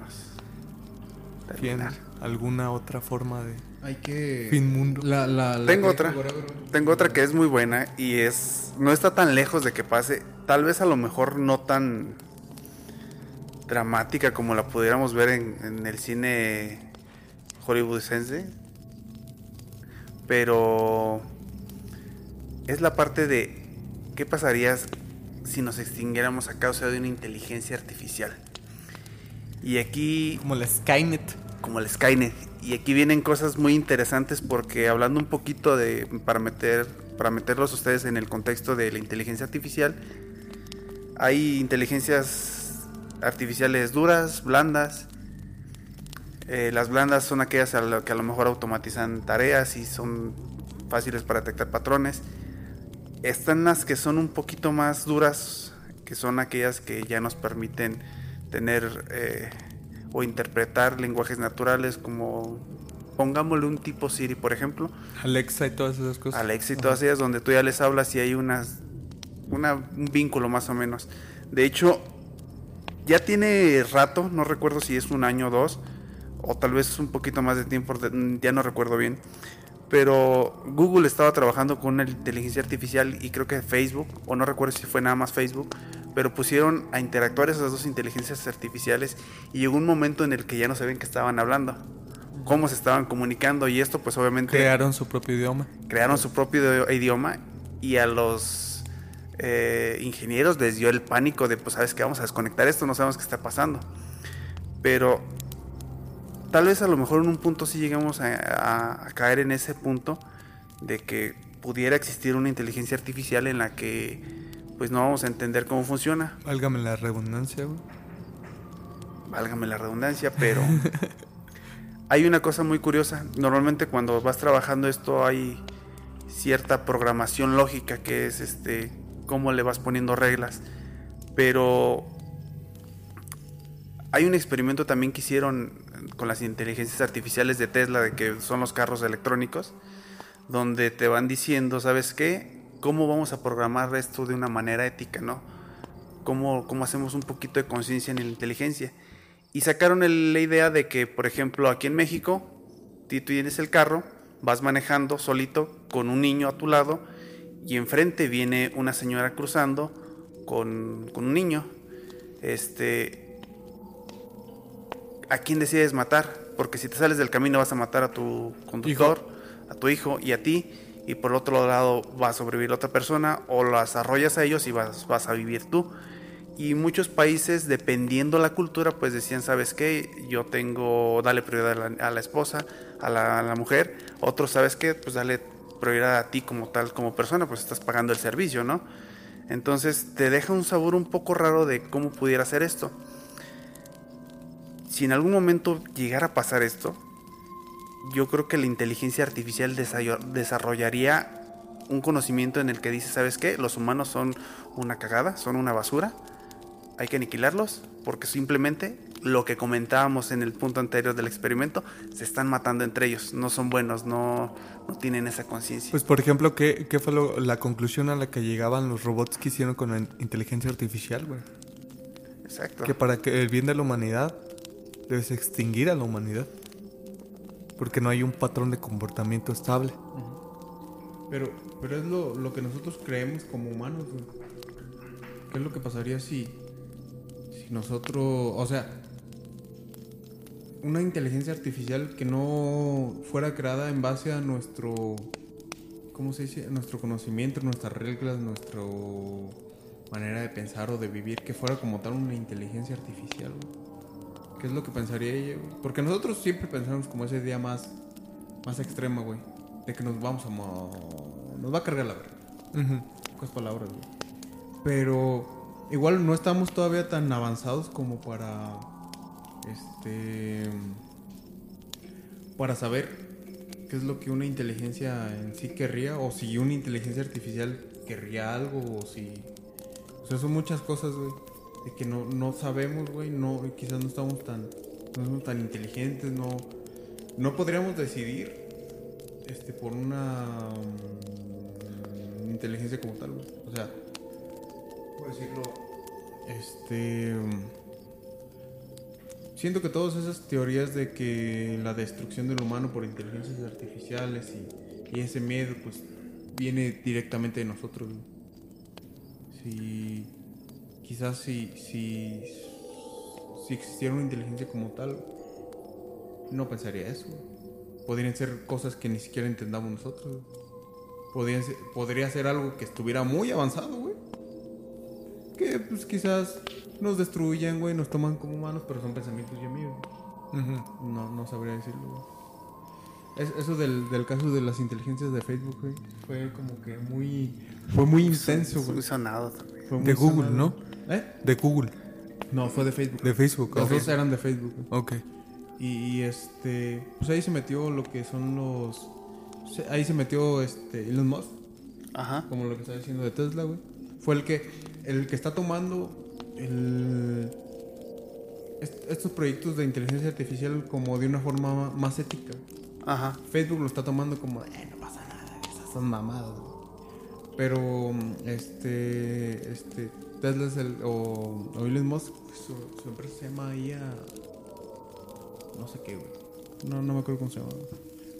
Comunicarnos. ¿Tien- Terminar. ¿Alguna otra forma de Hay que... fin mundo? La, la, la Tengo otra. Tengo otra que es muy buena y es. No está tan lejos de que pase. Tal vez a lo mejor no tan dramática como la pudiéramos ver en, en el cine hollywoodense. Pero es la parte de qué pasaría si nos extinguiéramos a causa de una inteligencia artificial. Y aquí Como la Skynet. como el Skynet. Y aquí vienen cosas muy interesantes porque hablando un poquito de para meter para meterlos ustedes en el contexto de la inteligencia artificial, hay inteligencias artificiales duras, blandas. Eh, las blandas son aquellas a lo que a lo mejor automatizan tareas y son fáciles para detectar patrones. Están las que son un poquito más duras, que son aquellas que ya nos permiten tener eh, o interpretar lenguajes naturales como, pongámosle un tipo Siri, por ejemplo, Alexa y todas esas cosas. Alexa y todas ellas, donde tú ya les hablas y hay unas, una, un vínculo más o menos. De hecho, ya tiene rato, no recuerdo si es un año o dos, o tal vez un poquito más de tiempo, de- ya no recuerdo bien. Pero Google estaba trabajando con una inteligencia artificial y creo que Facebook, o no recuerdo si fue nada más Facebook, pero pusieron a interactuar esas dos inteligencias artificiales y llegó un momento en el que ya no sabían qué estaban hablando, cómo se estaban comunicando y esto pues obviamente Crearon su propio idioma. crearon su propio idioma y a los eh, ingenieros les dio el pánico de, pues, sabes que vamos a desconectar esto, no sabemos qué está pasando. Pero tal vez a lo mejor en un punto sí llegamos a, a- a caer en ese punto de que pudiera existir una inteligencia artificial en la que pues no vamos a entender cómo funciona, Válgame la redundancia, güey. válgame la redundancia, pero hay una cosa muy curiosa. Normalmente cuando vas trabajando esto hay cierta programación lógica que es este cómo le vas poniendo reglas. Pero hay un experimento también que hicieron con las inteligencias artificiales de Tesla, de que son los carros electrónicos, donde te van diciendo, ¿sabes qué? ¿Cómo vamos a programar esto de una manera ética, no? ¿Cómo, cómo hacemos un poquito de conciencia en la inteligencia? Y sacaron el- la idea de que, por ejemplo, aquí en México, tú tienes el carro, vas manejando solito con un niño a tu lado y enfrente viene una señora cruzando con, con un niño. Este, ¿a quién decides matar? Porque si te sales del camino vas a matar a tu conductor, a tu hijo y a ti, y por otro lado va a sobrevivir la otra persona, o las arrollas a ellos y vas, vas a vivir tú. Y muchos países, dependiendo la cultura, pues decían, ¿sabes qué? Yo tengo, dale prioridad a la, esposa, a la, a la mujer. Otros, ¿sabes qué? Pues dale prioridad a ti como tal, como persona, pues estás pagando el servicio, ¿no? Entonces te deja un sabor un poco raro de cómo pudiera ser esto. Si en algún momento llegara a pasar esto, yo creo que la inteligencia artificial desarrollaría un conocimiento en el que dice, ¿sabes qué? Los humanos son una cagada, son una basura, hay que aniquilarlos, porque simplemente lo que comentábamos en el punto anterior del experimento, se están matando entre ellos, no son buenos, no, no tienen esa conciencia. Pues, por ejemplo, ¿qué, qué fue lo- la conclusión a la que llegaban los robots que hicieron con la in- inteligencia artificial, güey? Exacto. Que para que el bien de la humanidad debes extinguir a la humanidad. Porque no hay un patrón de comportamiento estable. Pero, pero es lo, que nosotros creemos como humanos, güey. ¿Qué es lo que pasaría si, si nosotros, o sea, una inteligencia artificial que no fuera creada en base a nuestro, ¿cómo se dice? Nuestro conocimiento, nuestras reglas, nuestra manera de pensar o de vivir, que fuera como tal una inteligencia artificial, güey. ¿Qué es lo que pensaría ella, güey? Porque nosotros siempre pensamos como ese día más, más extremo, güey. De que nos vamos a... mo- Nos va a cargar la verga. Ujú. Pocas palabras, güey. Pero igual no estamos todavía tan avanzados como para... Este... Para saber qué es lo que una inteligencia en sí querría. O si una inteligencia artificial querría algo. O si... O sea, son muchas cosas, güey. De que no, no sabemos, güey. No, quizás no estamos tan... No somos tan inteligentes, no... No podríamos decidir este por una mm, inteligencia como tal, güey. O sea, ¿cómo decirlo? Este mm, siento que todas esas teorías de que la destrucción del humano por inteligencias artificiales y, y ese miedo pues viene directamente de nosotros. güey. Si quizás si si si existiera una inteligencia como tal no pensaría eso. podrían ser cosas que ni siquiera entendamos nosotros. güey. Podrían ser- podría ser algo que estuviera muy avanzado, güey. Que pues quizás nos destruyan, güey, nos toman como humanos, pero son pensamientos ya míos. No, no sabría decirlo, güey. Es- eso del, del caso de las inteligencias de Facebook, güey, fue como que muy... Fue muy intenso, güey. muy sonado también. Fue muy De Google, sonado. ¿no? ¿Eh? De Google. No, fue de Facebook. De Facebook. Los dos eran de Facebook. Ok. Y, y, este, pues ahí se metió lo que son los, ahí se metió este Elon Musk, Ajá. como lo que está diciendo de Tesla, güey. Fue el que, el que está tomando el, est- estos proyectos de inteligencia artificial como de una forma ma- más ética. Ajá. Facebook lo está tomando como, eh, no pasa nada, esas son mamadas. güey". Pero, este, este, Tesla es el. O, o Elon Musk, su, su empresa se llama IA. No sé qué, güey. No, no me acuerdo cómo se llama.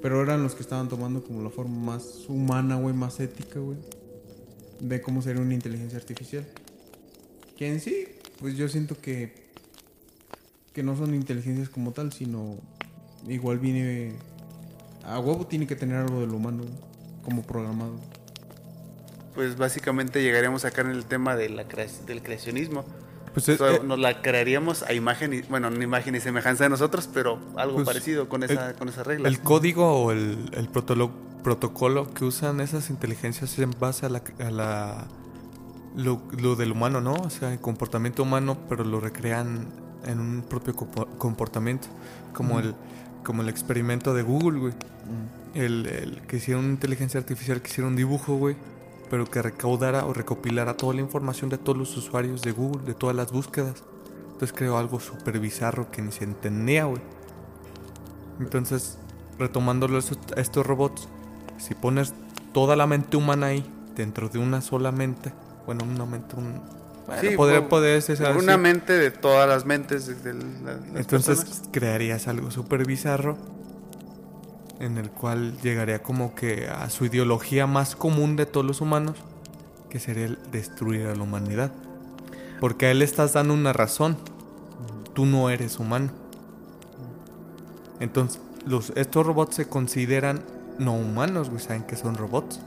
Pero eran los que estaban tomando como la forma más humana, güey, más ética, güey. De cómo sería una inteligencia artificial. Que en sí, pues yo siento que. Que no son inteligencias como tal, sino. Igual viene. A huevo tiene que tener algo de lo humano, güey, como programado. Pues básicamente llegaríamos acá en el tema de la crea- del creacionismo. Pues, O eh, sea, eh, nos la crearíamos a imagen y, bueno, no imagen y semejanza de nosotros, pero algo Pues, parecido con esa, el- con esa regla. El código o el, el protocolo que usan esas inteligencias es en base a la, a la lo, lo del humano, ¿no? O sea, el comportamiento humano, pero lo recrean en un propio compo- comportamiento, como el como el experimento de Google, güey. El, el que hicieron una inteligencia artificial que hiciera un dibujo, güey, pero que recaudara o recopilara toda la información de todos los usuarios de Google, de todas las búsquedas. Entonces creó algo súper bizarro que ni se entendía, güey. Entonces, retomándolo a estos- robots, si pones toda la mente humana ahí, dentro de una sola mente, bueno, una mente, un... Bueno, Sí, ser por así. una mente de todas las mentes de, de la- las Entonces personas. crearías algo súper bizarro en el cual llegaría como que a su ideología más común de todos los humanos, que sería el destruir a la humanidad. Porque a él le estás dando una razón. Tú no eres humano. Entonces, estos robots se consideran no humanos, güey, saben que son robots.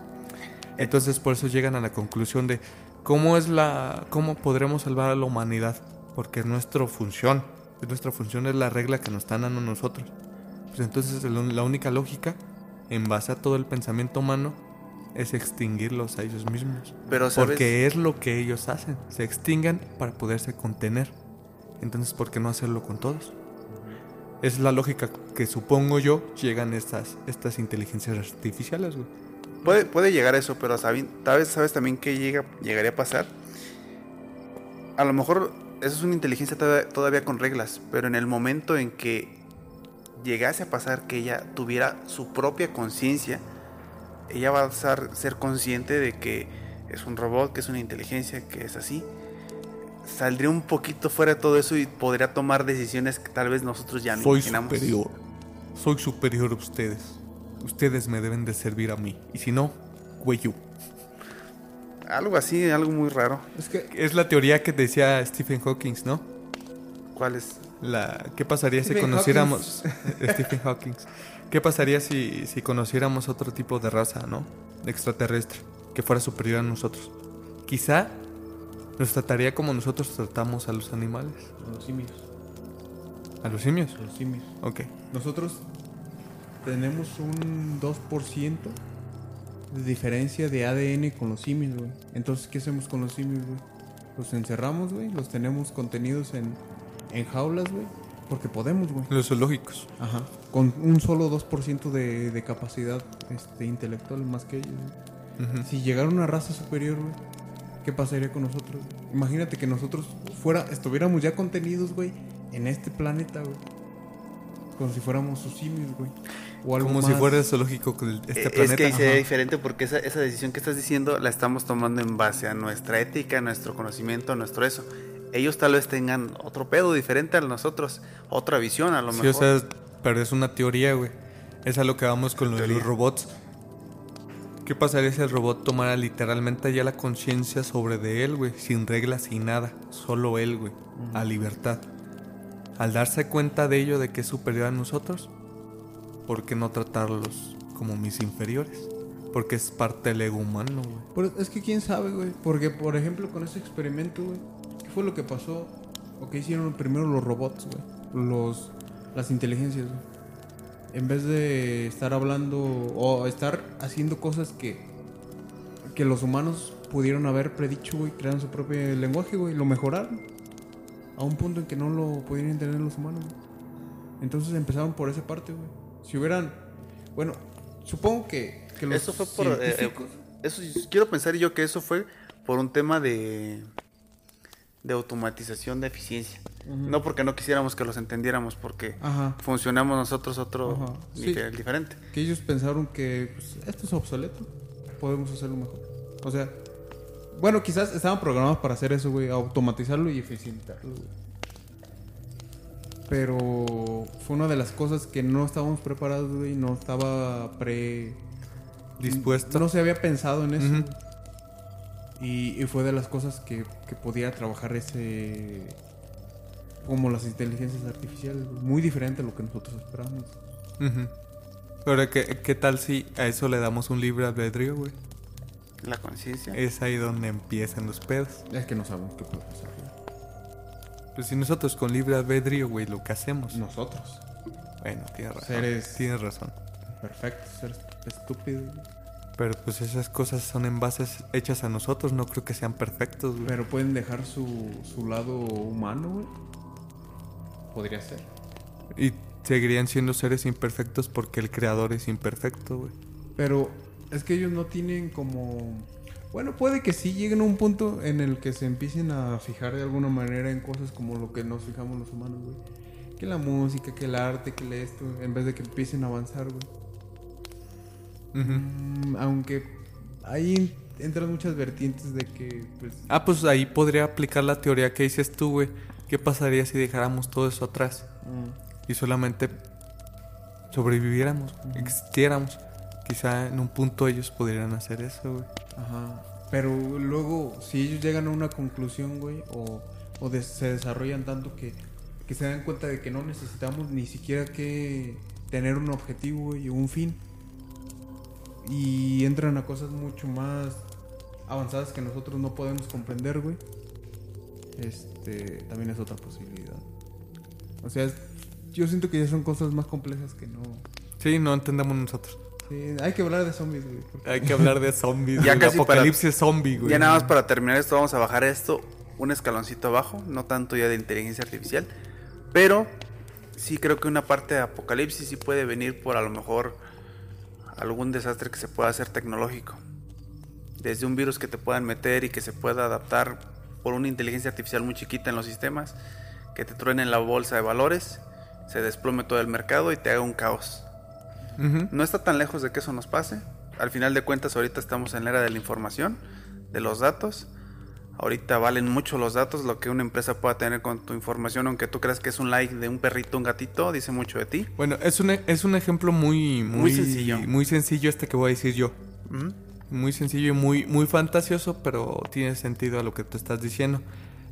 Entonces, por eso llegan a la conclusión de cómo es la cómo podremos salvar a la humanidad, porque es nuestra función. Es nuestra función es la regla que nos están dando nosotros. Pues entonces la única lógica en base a todo el pensamiento humano es extinguirlos a ellos mismos. Pero, ¿sabes? Porque es lo que ellos hacen. Se extingan para poderse contener. Entonces, ¿por qué no hacerlo con todos? Es la lógica que supongo yo llegan estas, estas inteligencias artificiales, güey. Puede, puede llegar a eso, pero vez sabes también que llega, llegaría a pasar. A lo mejor eso es una inteligencia toda- todavía con reglas, pero en el momento en que llegase a pasar que ella tuviera su propia conciencia, ella va a ser, ser consciente de que es un robot, que es una inteligencia, que es así. Saldría un poquito fuera de todo eso y podría tomar decisiones que tal vez nosotros ya no Soy imaginamos. superior. Soy superior a ustedes. Ustedes me deben de servir a mí. Y si no, güey. Algo así, algo muy raro. Es que. Es la teoría que decía Stephen Hawking, ¿no? ¿Cuál es? La, ¿Qué pasaría si Stephen conociéramos Stephen Hawking? ¿Qué pasaría si, si conociéramos otro tipo de raza, ¿no? Extraterrestre, que fuera superior a nosotros. Quizá nos trataría como nosotros tratamos a los animales. Los simios. ¿A los simios? Los simios. Ok. Nosotros tenemos un 2% de diferencia de ADN con los simios, güey. Entonces, ¿qué hacemos con los simios, güey? Los encerramos, güey. Los tenemos contenidos en, en jaulas, güey. Porque podemos, güey. Los zoológicos. Ajá. Con un solo 2% de, de capacidad este, intelectual más que ellos, güey. Ujú. Si llegara una raza superior, güey, ¿qué pasaría con nosotros? Imagínate que nosotros fuera, estuviéramos ya contenidos, güey, en este planeta, güey. Como si fuéramos sus simios, güey. O algo Como si fuera el zoológico con el- este Eh, planeta. Es que ahí sería Ajá. diferente porque esa, esa decisión que estás diciendo la estamos tomando en base a nuestra ética, nuestro conocimiento, a nuestro eso. Ellos tal vez tengan otro pedo diferente a nosotros, otra visión a lo Sí, mejor. o sea, pero es una teoría, güey. Es a lo que vamos con lo de Teoría. los robots. ¿Qué pasaría si el robot tomara literalmente ya la conciencia sobre de él, güey? Sin reglas, sin nada. Solo él, güey. A libertad. Al darse cuenta de ello, de que es superior a nosotros, ¿por qué no tratarlos como mis inferiores? Porque es parte del ego humano, güey. Pero es que quién sabe, güey. Porque, por ejemplo, con ese experimento, güey, ¿qué fue lo que pasó? ¿O qué hicieron primero los robots, güey? Los, las inteligencias, güey. En vez de estar hablando o estar haciendo cosas que, que los humanos pudieron haber predicho, güey, crearon su propio lenguaje, güey, lo mejoraron. A un punto en que no lo pudieran entender los humanos, güey. Entonces empezaron por esa parte, güey. Si hubieran. Bueno, supongo que, que los Eso fue por... eh, eh, eso, quiero pensar yo que eso fue por un tema de, de automatización de eficiencia. No porque no quisiéramos que los entendiéramos, porque Ajá. funcionamos nosotros otro Ajá, sí. nivel diferente. Que ellos pensaron que pues, esto es obsoleto, podemos hacerlo mejor. O sea, Bueno, quizás estaban programados para hacer eso, güey. Automatizarlo y eficientarlo, güey. Pero fue una de las cosas que no estábamos preparados, güey. No estaba pre... Dispuesto. No se había pensado en eso. Y, y fue de las cosas que, que podía trabajar ese... Como las inteligencias artificiales. Muy diferente a lo que nosotros esperábamos. Ujú. Pero ¿qué, ¿qué tal si a eso le damos un libre albedrío, güey? La conciencia. Es ahí donde empiezan los pedos. Es que no sabemos qué puede pasar, güey. Pues si nosotros con libre albedrío, güey, lo que hacemos. Nosotros. Bueno, tienes razón. Seres- Tienes razón. Perfecto, ser estúpido. Pero pues esas cosas son en bases hechas a nosotros, no creo que sean perfectos, güey. Pero pueden dejar su, su lado humano, güey. Podría ser. Y seguirían siendo seres imperfectos porque el creador es imperfecto, güey. Pero es que ellos no tienen como... Bueno, puede que sí lleguen a un punto en el que se empiecen a fijar de alguna manera en cosas como lo que nos fijamos los humanos, güey. Que la música, que el arte, que el esto, en vez de que empiecen a avanzar, güey. Mm, aunque ahí entran muchas vertientes de que, pues... Ah, pues ahí podría aplicar la teoría que dices tú, güey. ¿Qué pasaría si dejáramos todo eso atrás mm, y solamente sobreviviéramos, existiéramos? Quizá en un punto ellos podrían hacer eso, güey. Ajá. Pero luego, si ellos llegan a una conclusión, güey, o, o se desarrollan tanto que, que se dan cuenta de que no necesitamos ni siquiera que tener un objetivo, o un fin. Y entran a cosas mucho más avanzadas que nosotros no podemos comprender, güey. Este, también es otra posibilidad. O sea, es- yo siento que ya son cosas más complejas que no... Sí, no entendamos nosotros. Sí, hay que hablar de zombies, güey. porque- Hay que hablar de zombies, Ya casi para- apocalipsis zombie, güey. Ya nada más para terminar esto, vamos a bajar esto un escaloncito abajo, no tanto ya de inteligencia artificial, pero sí creo que una parte de apocalipsis sí puede venir por a lo mejor algún desastre que se pueda hacer tecnológico. Desde un virus que te puedan meter y que se pueda adaptar por una inteligencia artificial muy chiquita en los sistemas, que te truenen la bolsa de valores, se desplome todo el mercado y te haga un caos. No está tan lejos de que eso nos pase. Al final de cuentas, ahorita estamos en la era de la información, de los datos. Ahorita valen mucho los datos, lo que una empresa pueda tener con tu información, aunque tú creas que es un like de un perrito, un gatito, dice mucho de ti. Bueno, es un, es un ejemplo muy, muy, Muy sencillo. Muy sencillo este que voy a decir yo. Muy sencillo y muy, muy fantasioso, pero tiene sentido a lo que tú estás diciendo.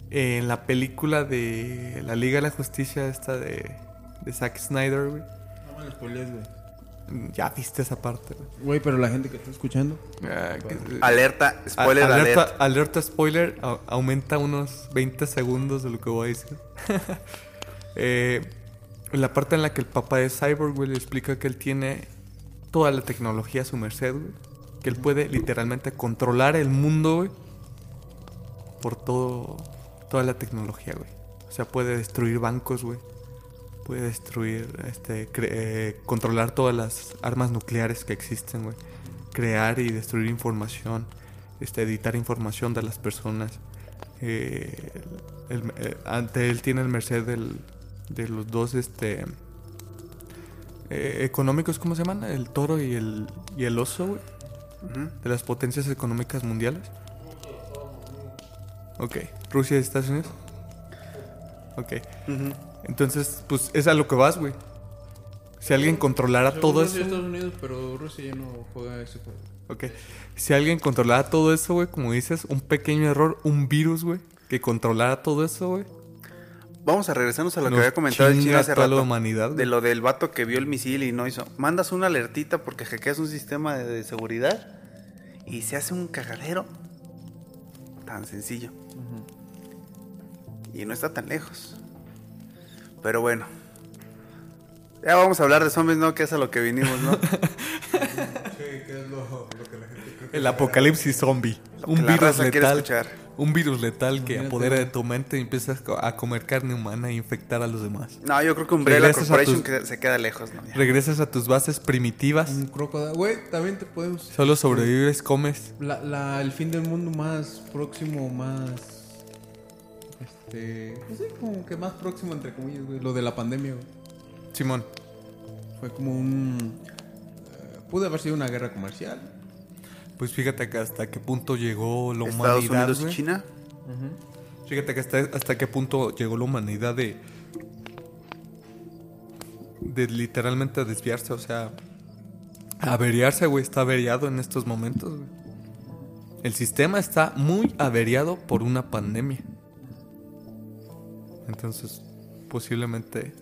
En la película de la Liga de la Justicia, esta de, de Zack Snyder, güey. No me lo spoilees, güey. Ya viste esa parte, güey. Güey, pero la gente que está escuchando. Ah, que- Alerta, a- spoiler alerta, alert. alerta spoiler, a- aumenta unos 20 segundos de lo que voy a decir. Eh, la parte en la que el papá de Cyborg, güey, le explica que él tiene toda la tecnología a su merced, güey. Que él puede literalmente controlar el mundo, güey. Por todo, toda la tecnología, güey. O sea, puede destruir bancos, güey. Puede destruir, este, eh, controlar todas las armas nucleares que existen, güey. Crear y destruir información, este, editar información de las personas. Eh, el- eh, ante él tiene el merced del, de los dos, este, eh, económicos, ¿cómo se llaman? El toro y el, y el oso, güey. De las potencias económicas mundiales. Ok. Rusia y Estados Unidos. Ok. Entonces, pues es a lo que vas, güey. Si alguien controlara todo eso. Estados Unidos, pero Rusia ya no juega ese juego. Ok. Si alguien controlara todo eso, güey, como dices, un pequeño error, un virus, güey, que controlara todo eso, güey. Vamos a regresarnos a lo que había comentado el chino hace toda la rato. humanidad. De lo del vato que vio el misil y no hizo. Mandas una alertita porque hackeas un sistema de, de seguridad y se hace un cagadero. Tan sencillo. Y no está tan lejos. Pero bueno. Ya vamos a hablar de zombies, ¿no? Que es a lo que vinimos, ¿no? El apocalipsis zombie. Lo Un que la virus raza quiere letal. escuchar. Un virus letal que Imagínate, apodera de tu mente y empiezas a comer carne humana e infectar a los demás. No, yo creo que Umbrella Regresas a Corporation tus- que se queda lejos, ¿no? Ya. Regresas a tus bases primitivas. Un crocodilo. Güey, también te podemos. Solo sobrevives, comes. La, la- el fin del mundo más próximo, más. Este. No sé, como que más próximo, entre comillas, güey. Lo de la pandemia, güey. Simón. Fue como un. eh, pudo haber sido una guerra comercial. Pues fíjate que hasta qué punto llegó la Estados humanidad. Unidos y. China. Fíjate que hasta, hasta qué punto llegó la humanidad de. de literalmente desviarse, o sea. averiarse, güey. Está averiado en estos momentos, güey. El sistema está muy averiado por una pandemia. Entonces, posiblemente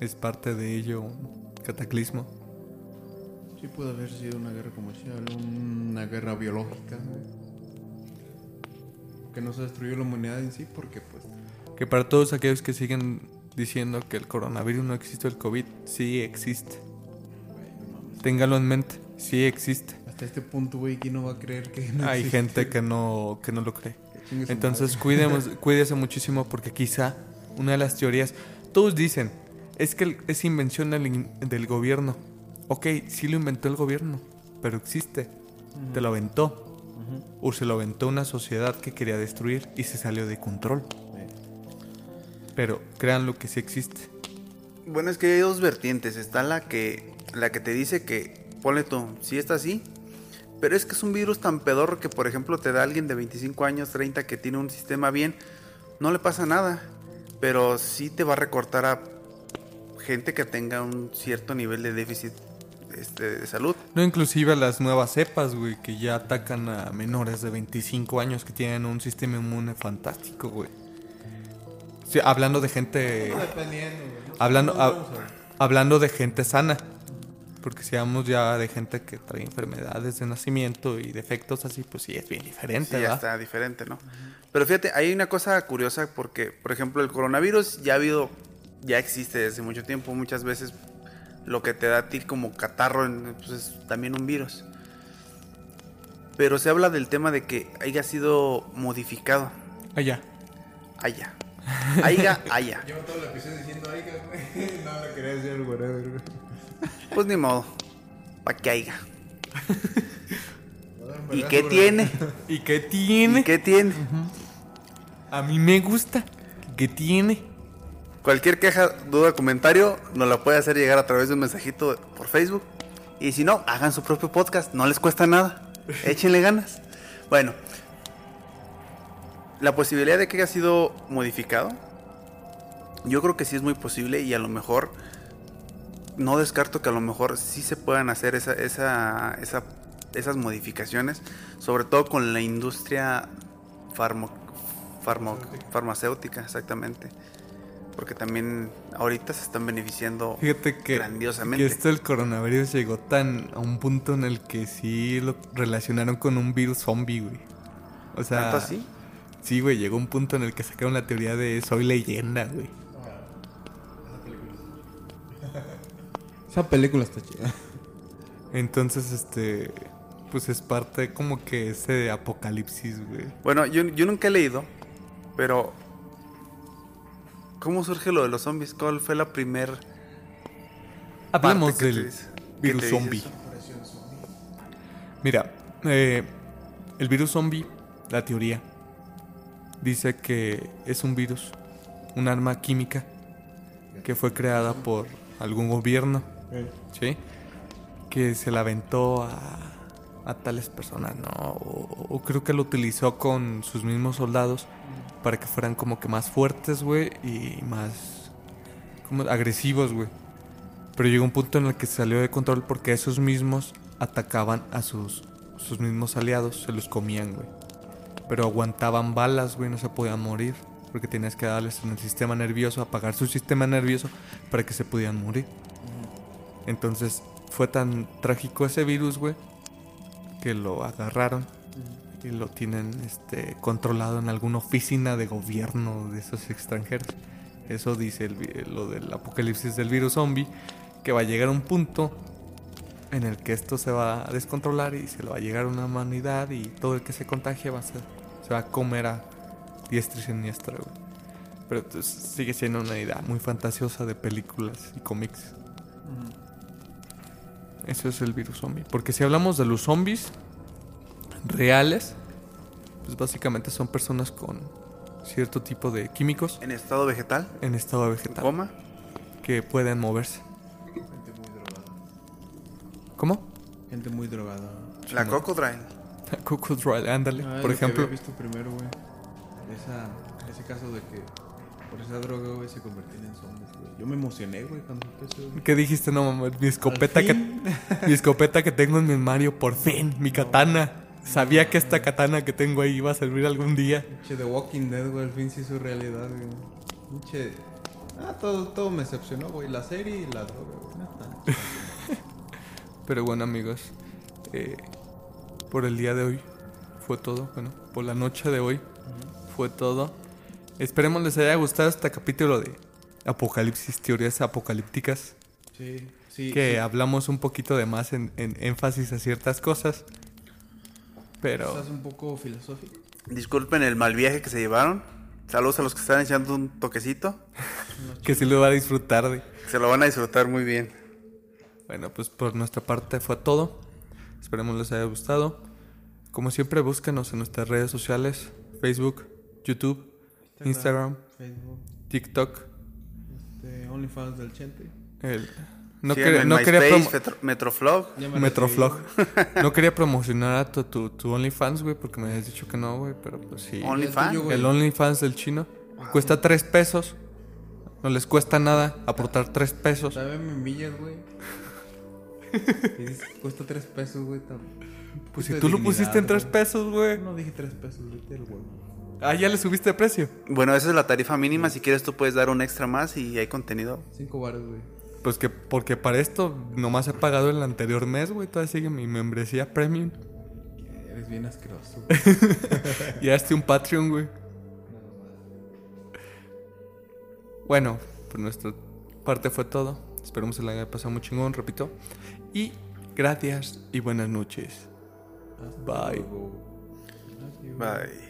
es parte de ello un cataclismo. Sí puede haber sido una guerra comercial, una guerra biológica. Que no se destruyó la humanidad en sí porque pues Que para todos aquellos que siguen diciendo que el coronavirus no existe, el COVID sí existe. Téngalo en mente, sí existe. hasta este punto, güey, ¿quién no va a creer que no Hay existe? gente que no, que no lo cree. Entonces cuidemos, cuídese muchísimo porque quizá una de las teorías, todos dicen, es que es invención del, gobierno. Ok, sí lo inventó el gobierno, pero existe. Te lo aventó. O se lo aventó una sociedad que quería destruir y se salió de control. Pero créanlo que sí existe. Bueno, es que hay dos vertientes. Está la que, la que te dice que, ponle tú, sí está así. Pero es que es un virus tan pedorro que, por ejemplo, te da alguien de 25 años, 30 que tiene un sistema bien, no le pasa nada. Pero sí te va a recortar a gente que tenga un cierto nivel de déficit este, de salud. No inclusive a las nuevas cepas, güey, que ya atacan a menores de 25 años que tienen un sistema inmune fantástico, güey. Sí, hablando de gente... Dependiendo, güey. Hablando, No, ha- vamos a ver. hablando de gente sana. Porque si hablamos ya de gente que trae enfermedades de nacimiento y defectos así, pues sí, es bien diferente, Sí, ya está diferente, ¿no? Pero fíjate, hay una cosa curiosa porque, por ejemplo, el coronavirus ya ha habido, ya existe desde mucho tiempo. Muchas veces lo que te da a ti como catarro en- pues, es también un virus. Pero se habla del tema de que haya sido modificado. Allá. Haya. Haya, haya. Llevo todo el episodio diciendo, oiga, güey. No, no quería decir el whatever, güey. Pues ni modo. Pa' que haya. Voy a dar un ¿Y qué tiene? ¿Y qué tiene? ¿Y qué tiene? A mí me gusta. ¿Qué tiene? Cualquier queja, duda, comentario, nos la puede hacer llegar a través de un mensajito por Facebook. Y si no, hagan su propio podcast, no les cuesta nada. Échenle ganas. Bueno, la posibilidad de que haya sido modificado, yo creo que sí es muy posible y a lo mejor, no descarto que a lo mejor sí se puedan hacer esa, esa, esa- esas modificaciones, sobre todo con la industria farmo- farmo- farmacéutica, exactamente. Porque también ahorita se están beneficiando Fíjate que, grandiosamente. que esto del coronavirus llegó tan a un punto en el que sí lo relacionaron con un virus zombie, güey. O sea, ¿Tanto así? sí, güey, llegó un punto en el que sacaron la teoría de soy leyenda, güey. Esa película está chida. Entonces, este, pues es parte como que ese de apocalipsis, güey. Bueno, yo, yo nunca he leído, pero ¿cómo surge lo de los zombies? ¿Cuál fue la primer te del virus zombie. Mira, eh, el virus zombie, la teoría, dice que es un virus, un arma química que fue creada por algún gobierno, ¿sí? Que se la aventó a, tales personas, ¿no? O, o creo que lo utilizó con sus mismos soldados para que fueran como que más fuertes, güey, y más como agresivos, güey. Pero llegó un punto en el que se salió de control porque esos mismos atacaban a sus, sus mismos aliados, se los comían, güey. Pero aguantaban balas, güey, no se podían morir. Porque tenías que darles en el sistema nervioso, apagar su sistema nervioso para que se pudieran morir. Entonces fue tan trágico ese virus, güey, que lo agarraron y lo tienen este, controlado en alguna oficina de gobierno de esos extranjeros. Eso dice el lo del apocalipsis del virus zombie, que va a llegar un punto en el que esto se va a descontrolar y se le va a llegar a una humanidad y todo el que se contagie va a ser, se va a comer a diestra y siniestra, güey. Pero pues, sigue siendo una idea muy fantasiosa de películas y cómics. Eso es el virus zombie. Porque si hablamos de los zombies reales, pues básicamente son personas con cierto tipo de químicos ¿En estado vegetal? en estado ¿En vegetal coma? que pueden moverse. Gente muy drogada. ¿Cómo? Gente muy drogada. La chingón. Crocodile. La Crocodile, ándale. Ah, por lo que ejemplo, había visto primero, güey. Esa, ese caso de que por esa droga, güey, se convertían en zombies. Yo me emocioné, güey, cuando güey. ¿qué dijiste? No, mamá, mi escopeta que mi escopeta que tengo en mi armario, por fin, mi katana. Sabía que esta katana que tengo ahí iba a servir algún día. Pinche The Walking Dead, güey, al fin se hizo realidad, güey. Pinche. Ah, todo, todo me decepcionó, güey. La serie y la droga, güey. Pero bueno, amigos, eh, por el día de hoy fue todo. Bueno, por la noche de hoy fue todo. Esperemos les haya gustado este capítulo de Apocalipsis, teorías apocalípticas. Sí, sí. que sí. hablamos un poquito de más en, en énfasis a ciertas cosas. Pero Estás un poco filosófico. Disculpen el mal viaje que se llevaron. Saludos a los que están echando un toquecito. que sí lo va a disfrutar de. Se lo van a disfrutar muy bien. Bueno, pues por nuestra parte fue todo. Esperemos les haya gustado. Como siempre, búsquenos en nuestras redes sociales: Facebook, YouTube, Instagram, Facebook, TikTok. OnlyFans del Chente. el- No, Síganme quería, no quería Metro- Metroflog. Metroflog. no quería promocionar a tu, tu, tu OnlyFans, güey, porque me habías dicho que no, güey, pero pues sí. OnlyFans. El OnlyFans del chino cuesta tres pesos. No les cuesta nada aportar tres pesos. También me millas, güey. Cuesta tres pesos, güey. Pues si tú lo pusiste en tres güey. pesos, güey. No dije tres pesos, vete el huevo. Ah, ya le subiste de precio. Bueno, esa es la tarifa mínima. Si quieres, tú puedes dar un extra más y hay contenido. Cinco baros, güey. Pues que porque para esto nomás he pagado el anterior mes, güey. Todavía sigue mi membresía premium. Eres bien asqueroso. Y hazte un Patreon, güey. Bueno, por nuestra parte fue todo. Esperemos que la haya pasado muy chingón, repito. Y gracias y buenas noches. Bye. Bye.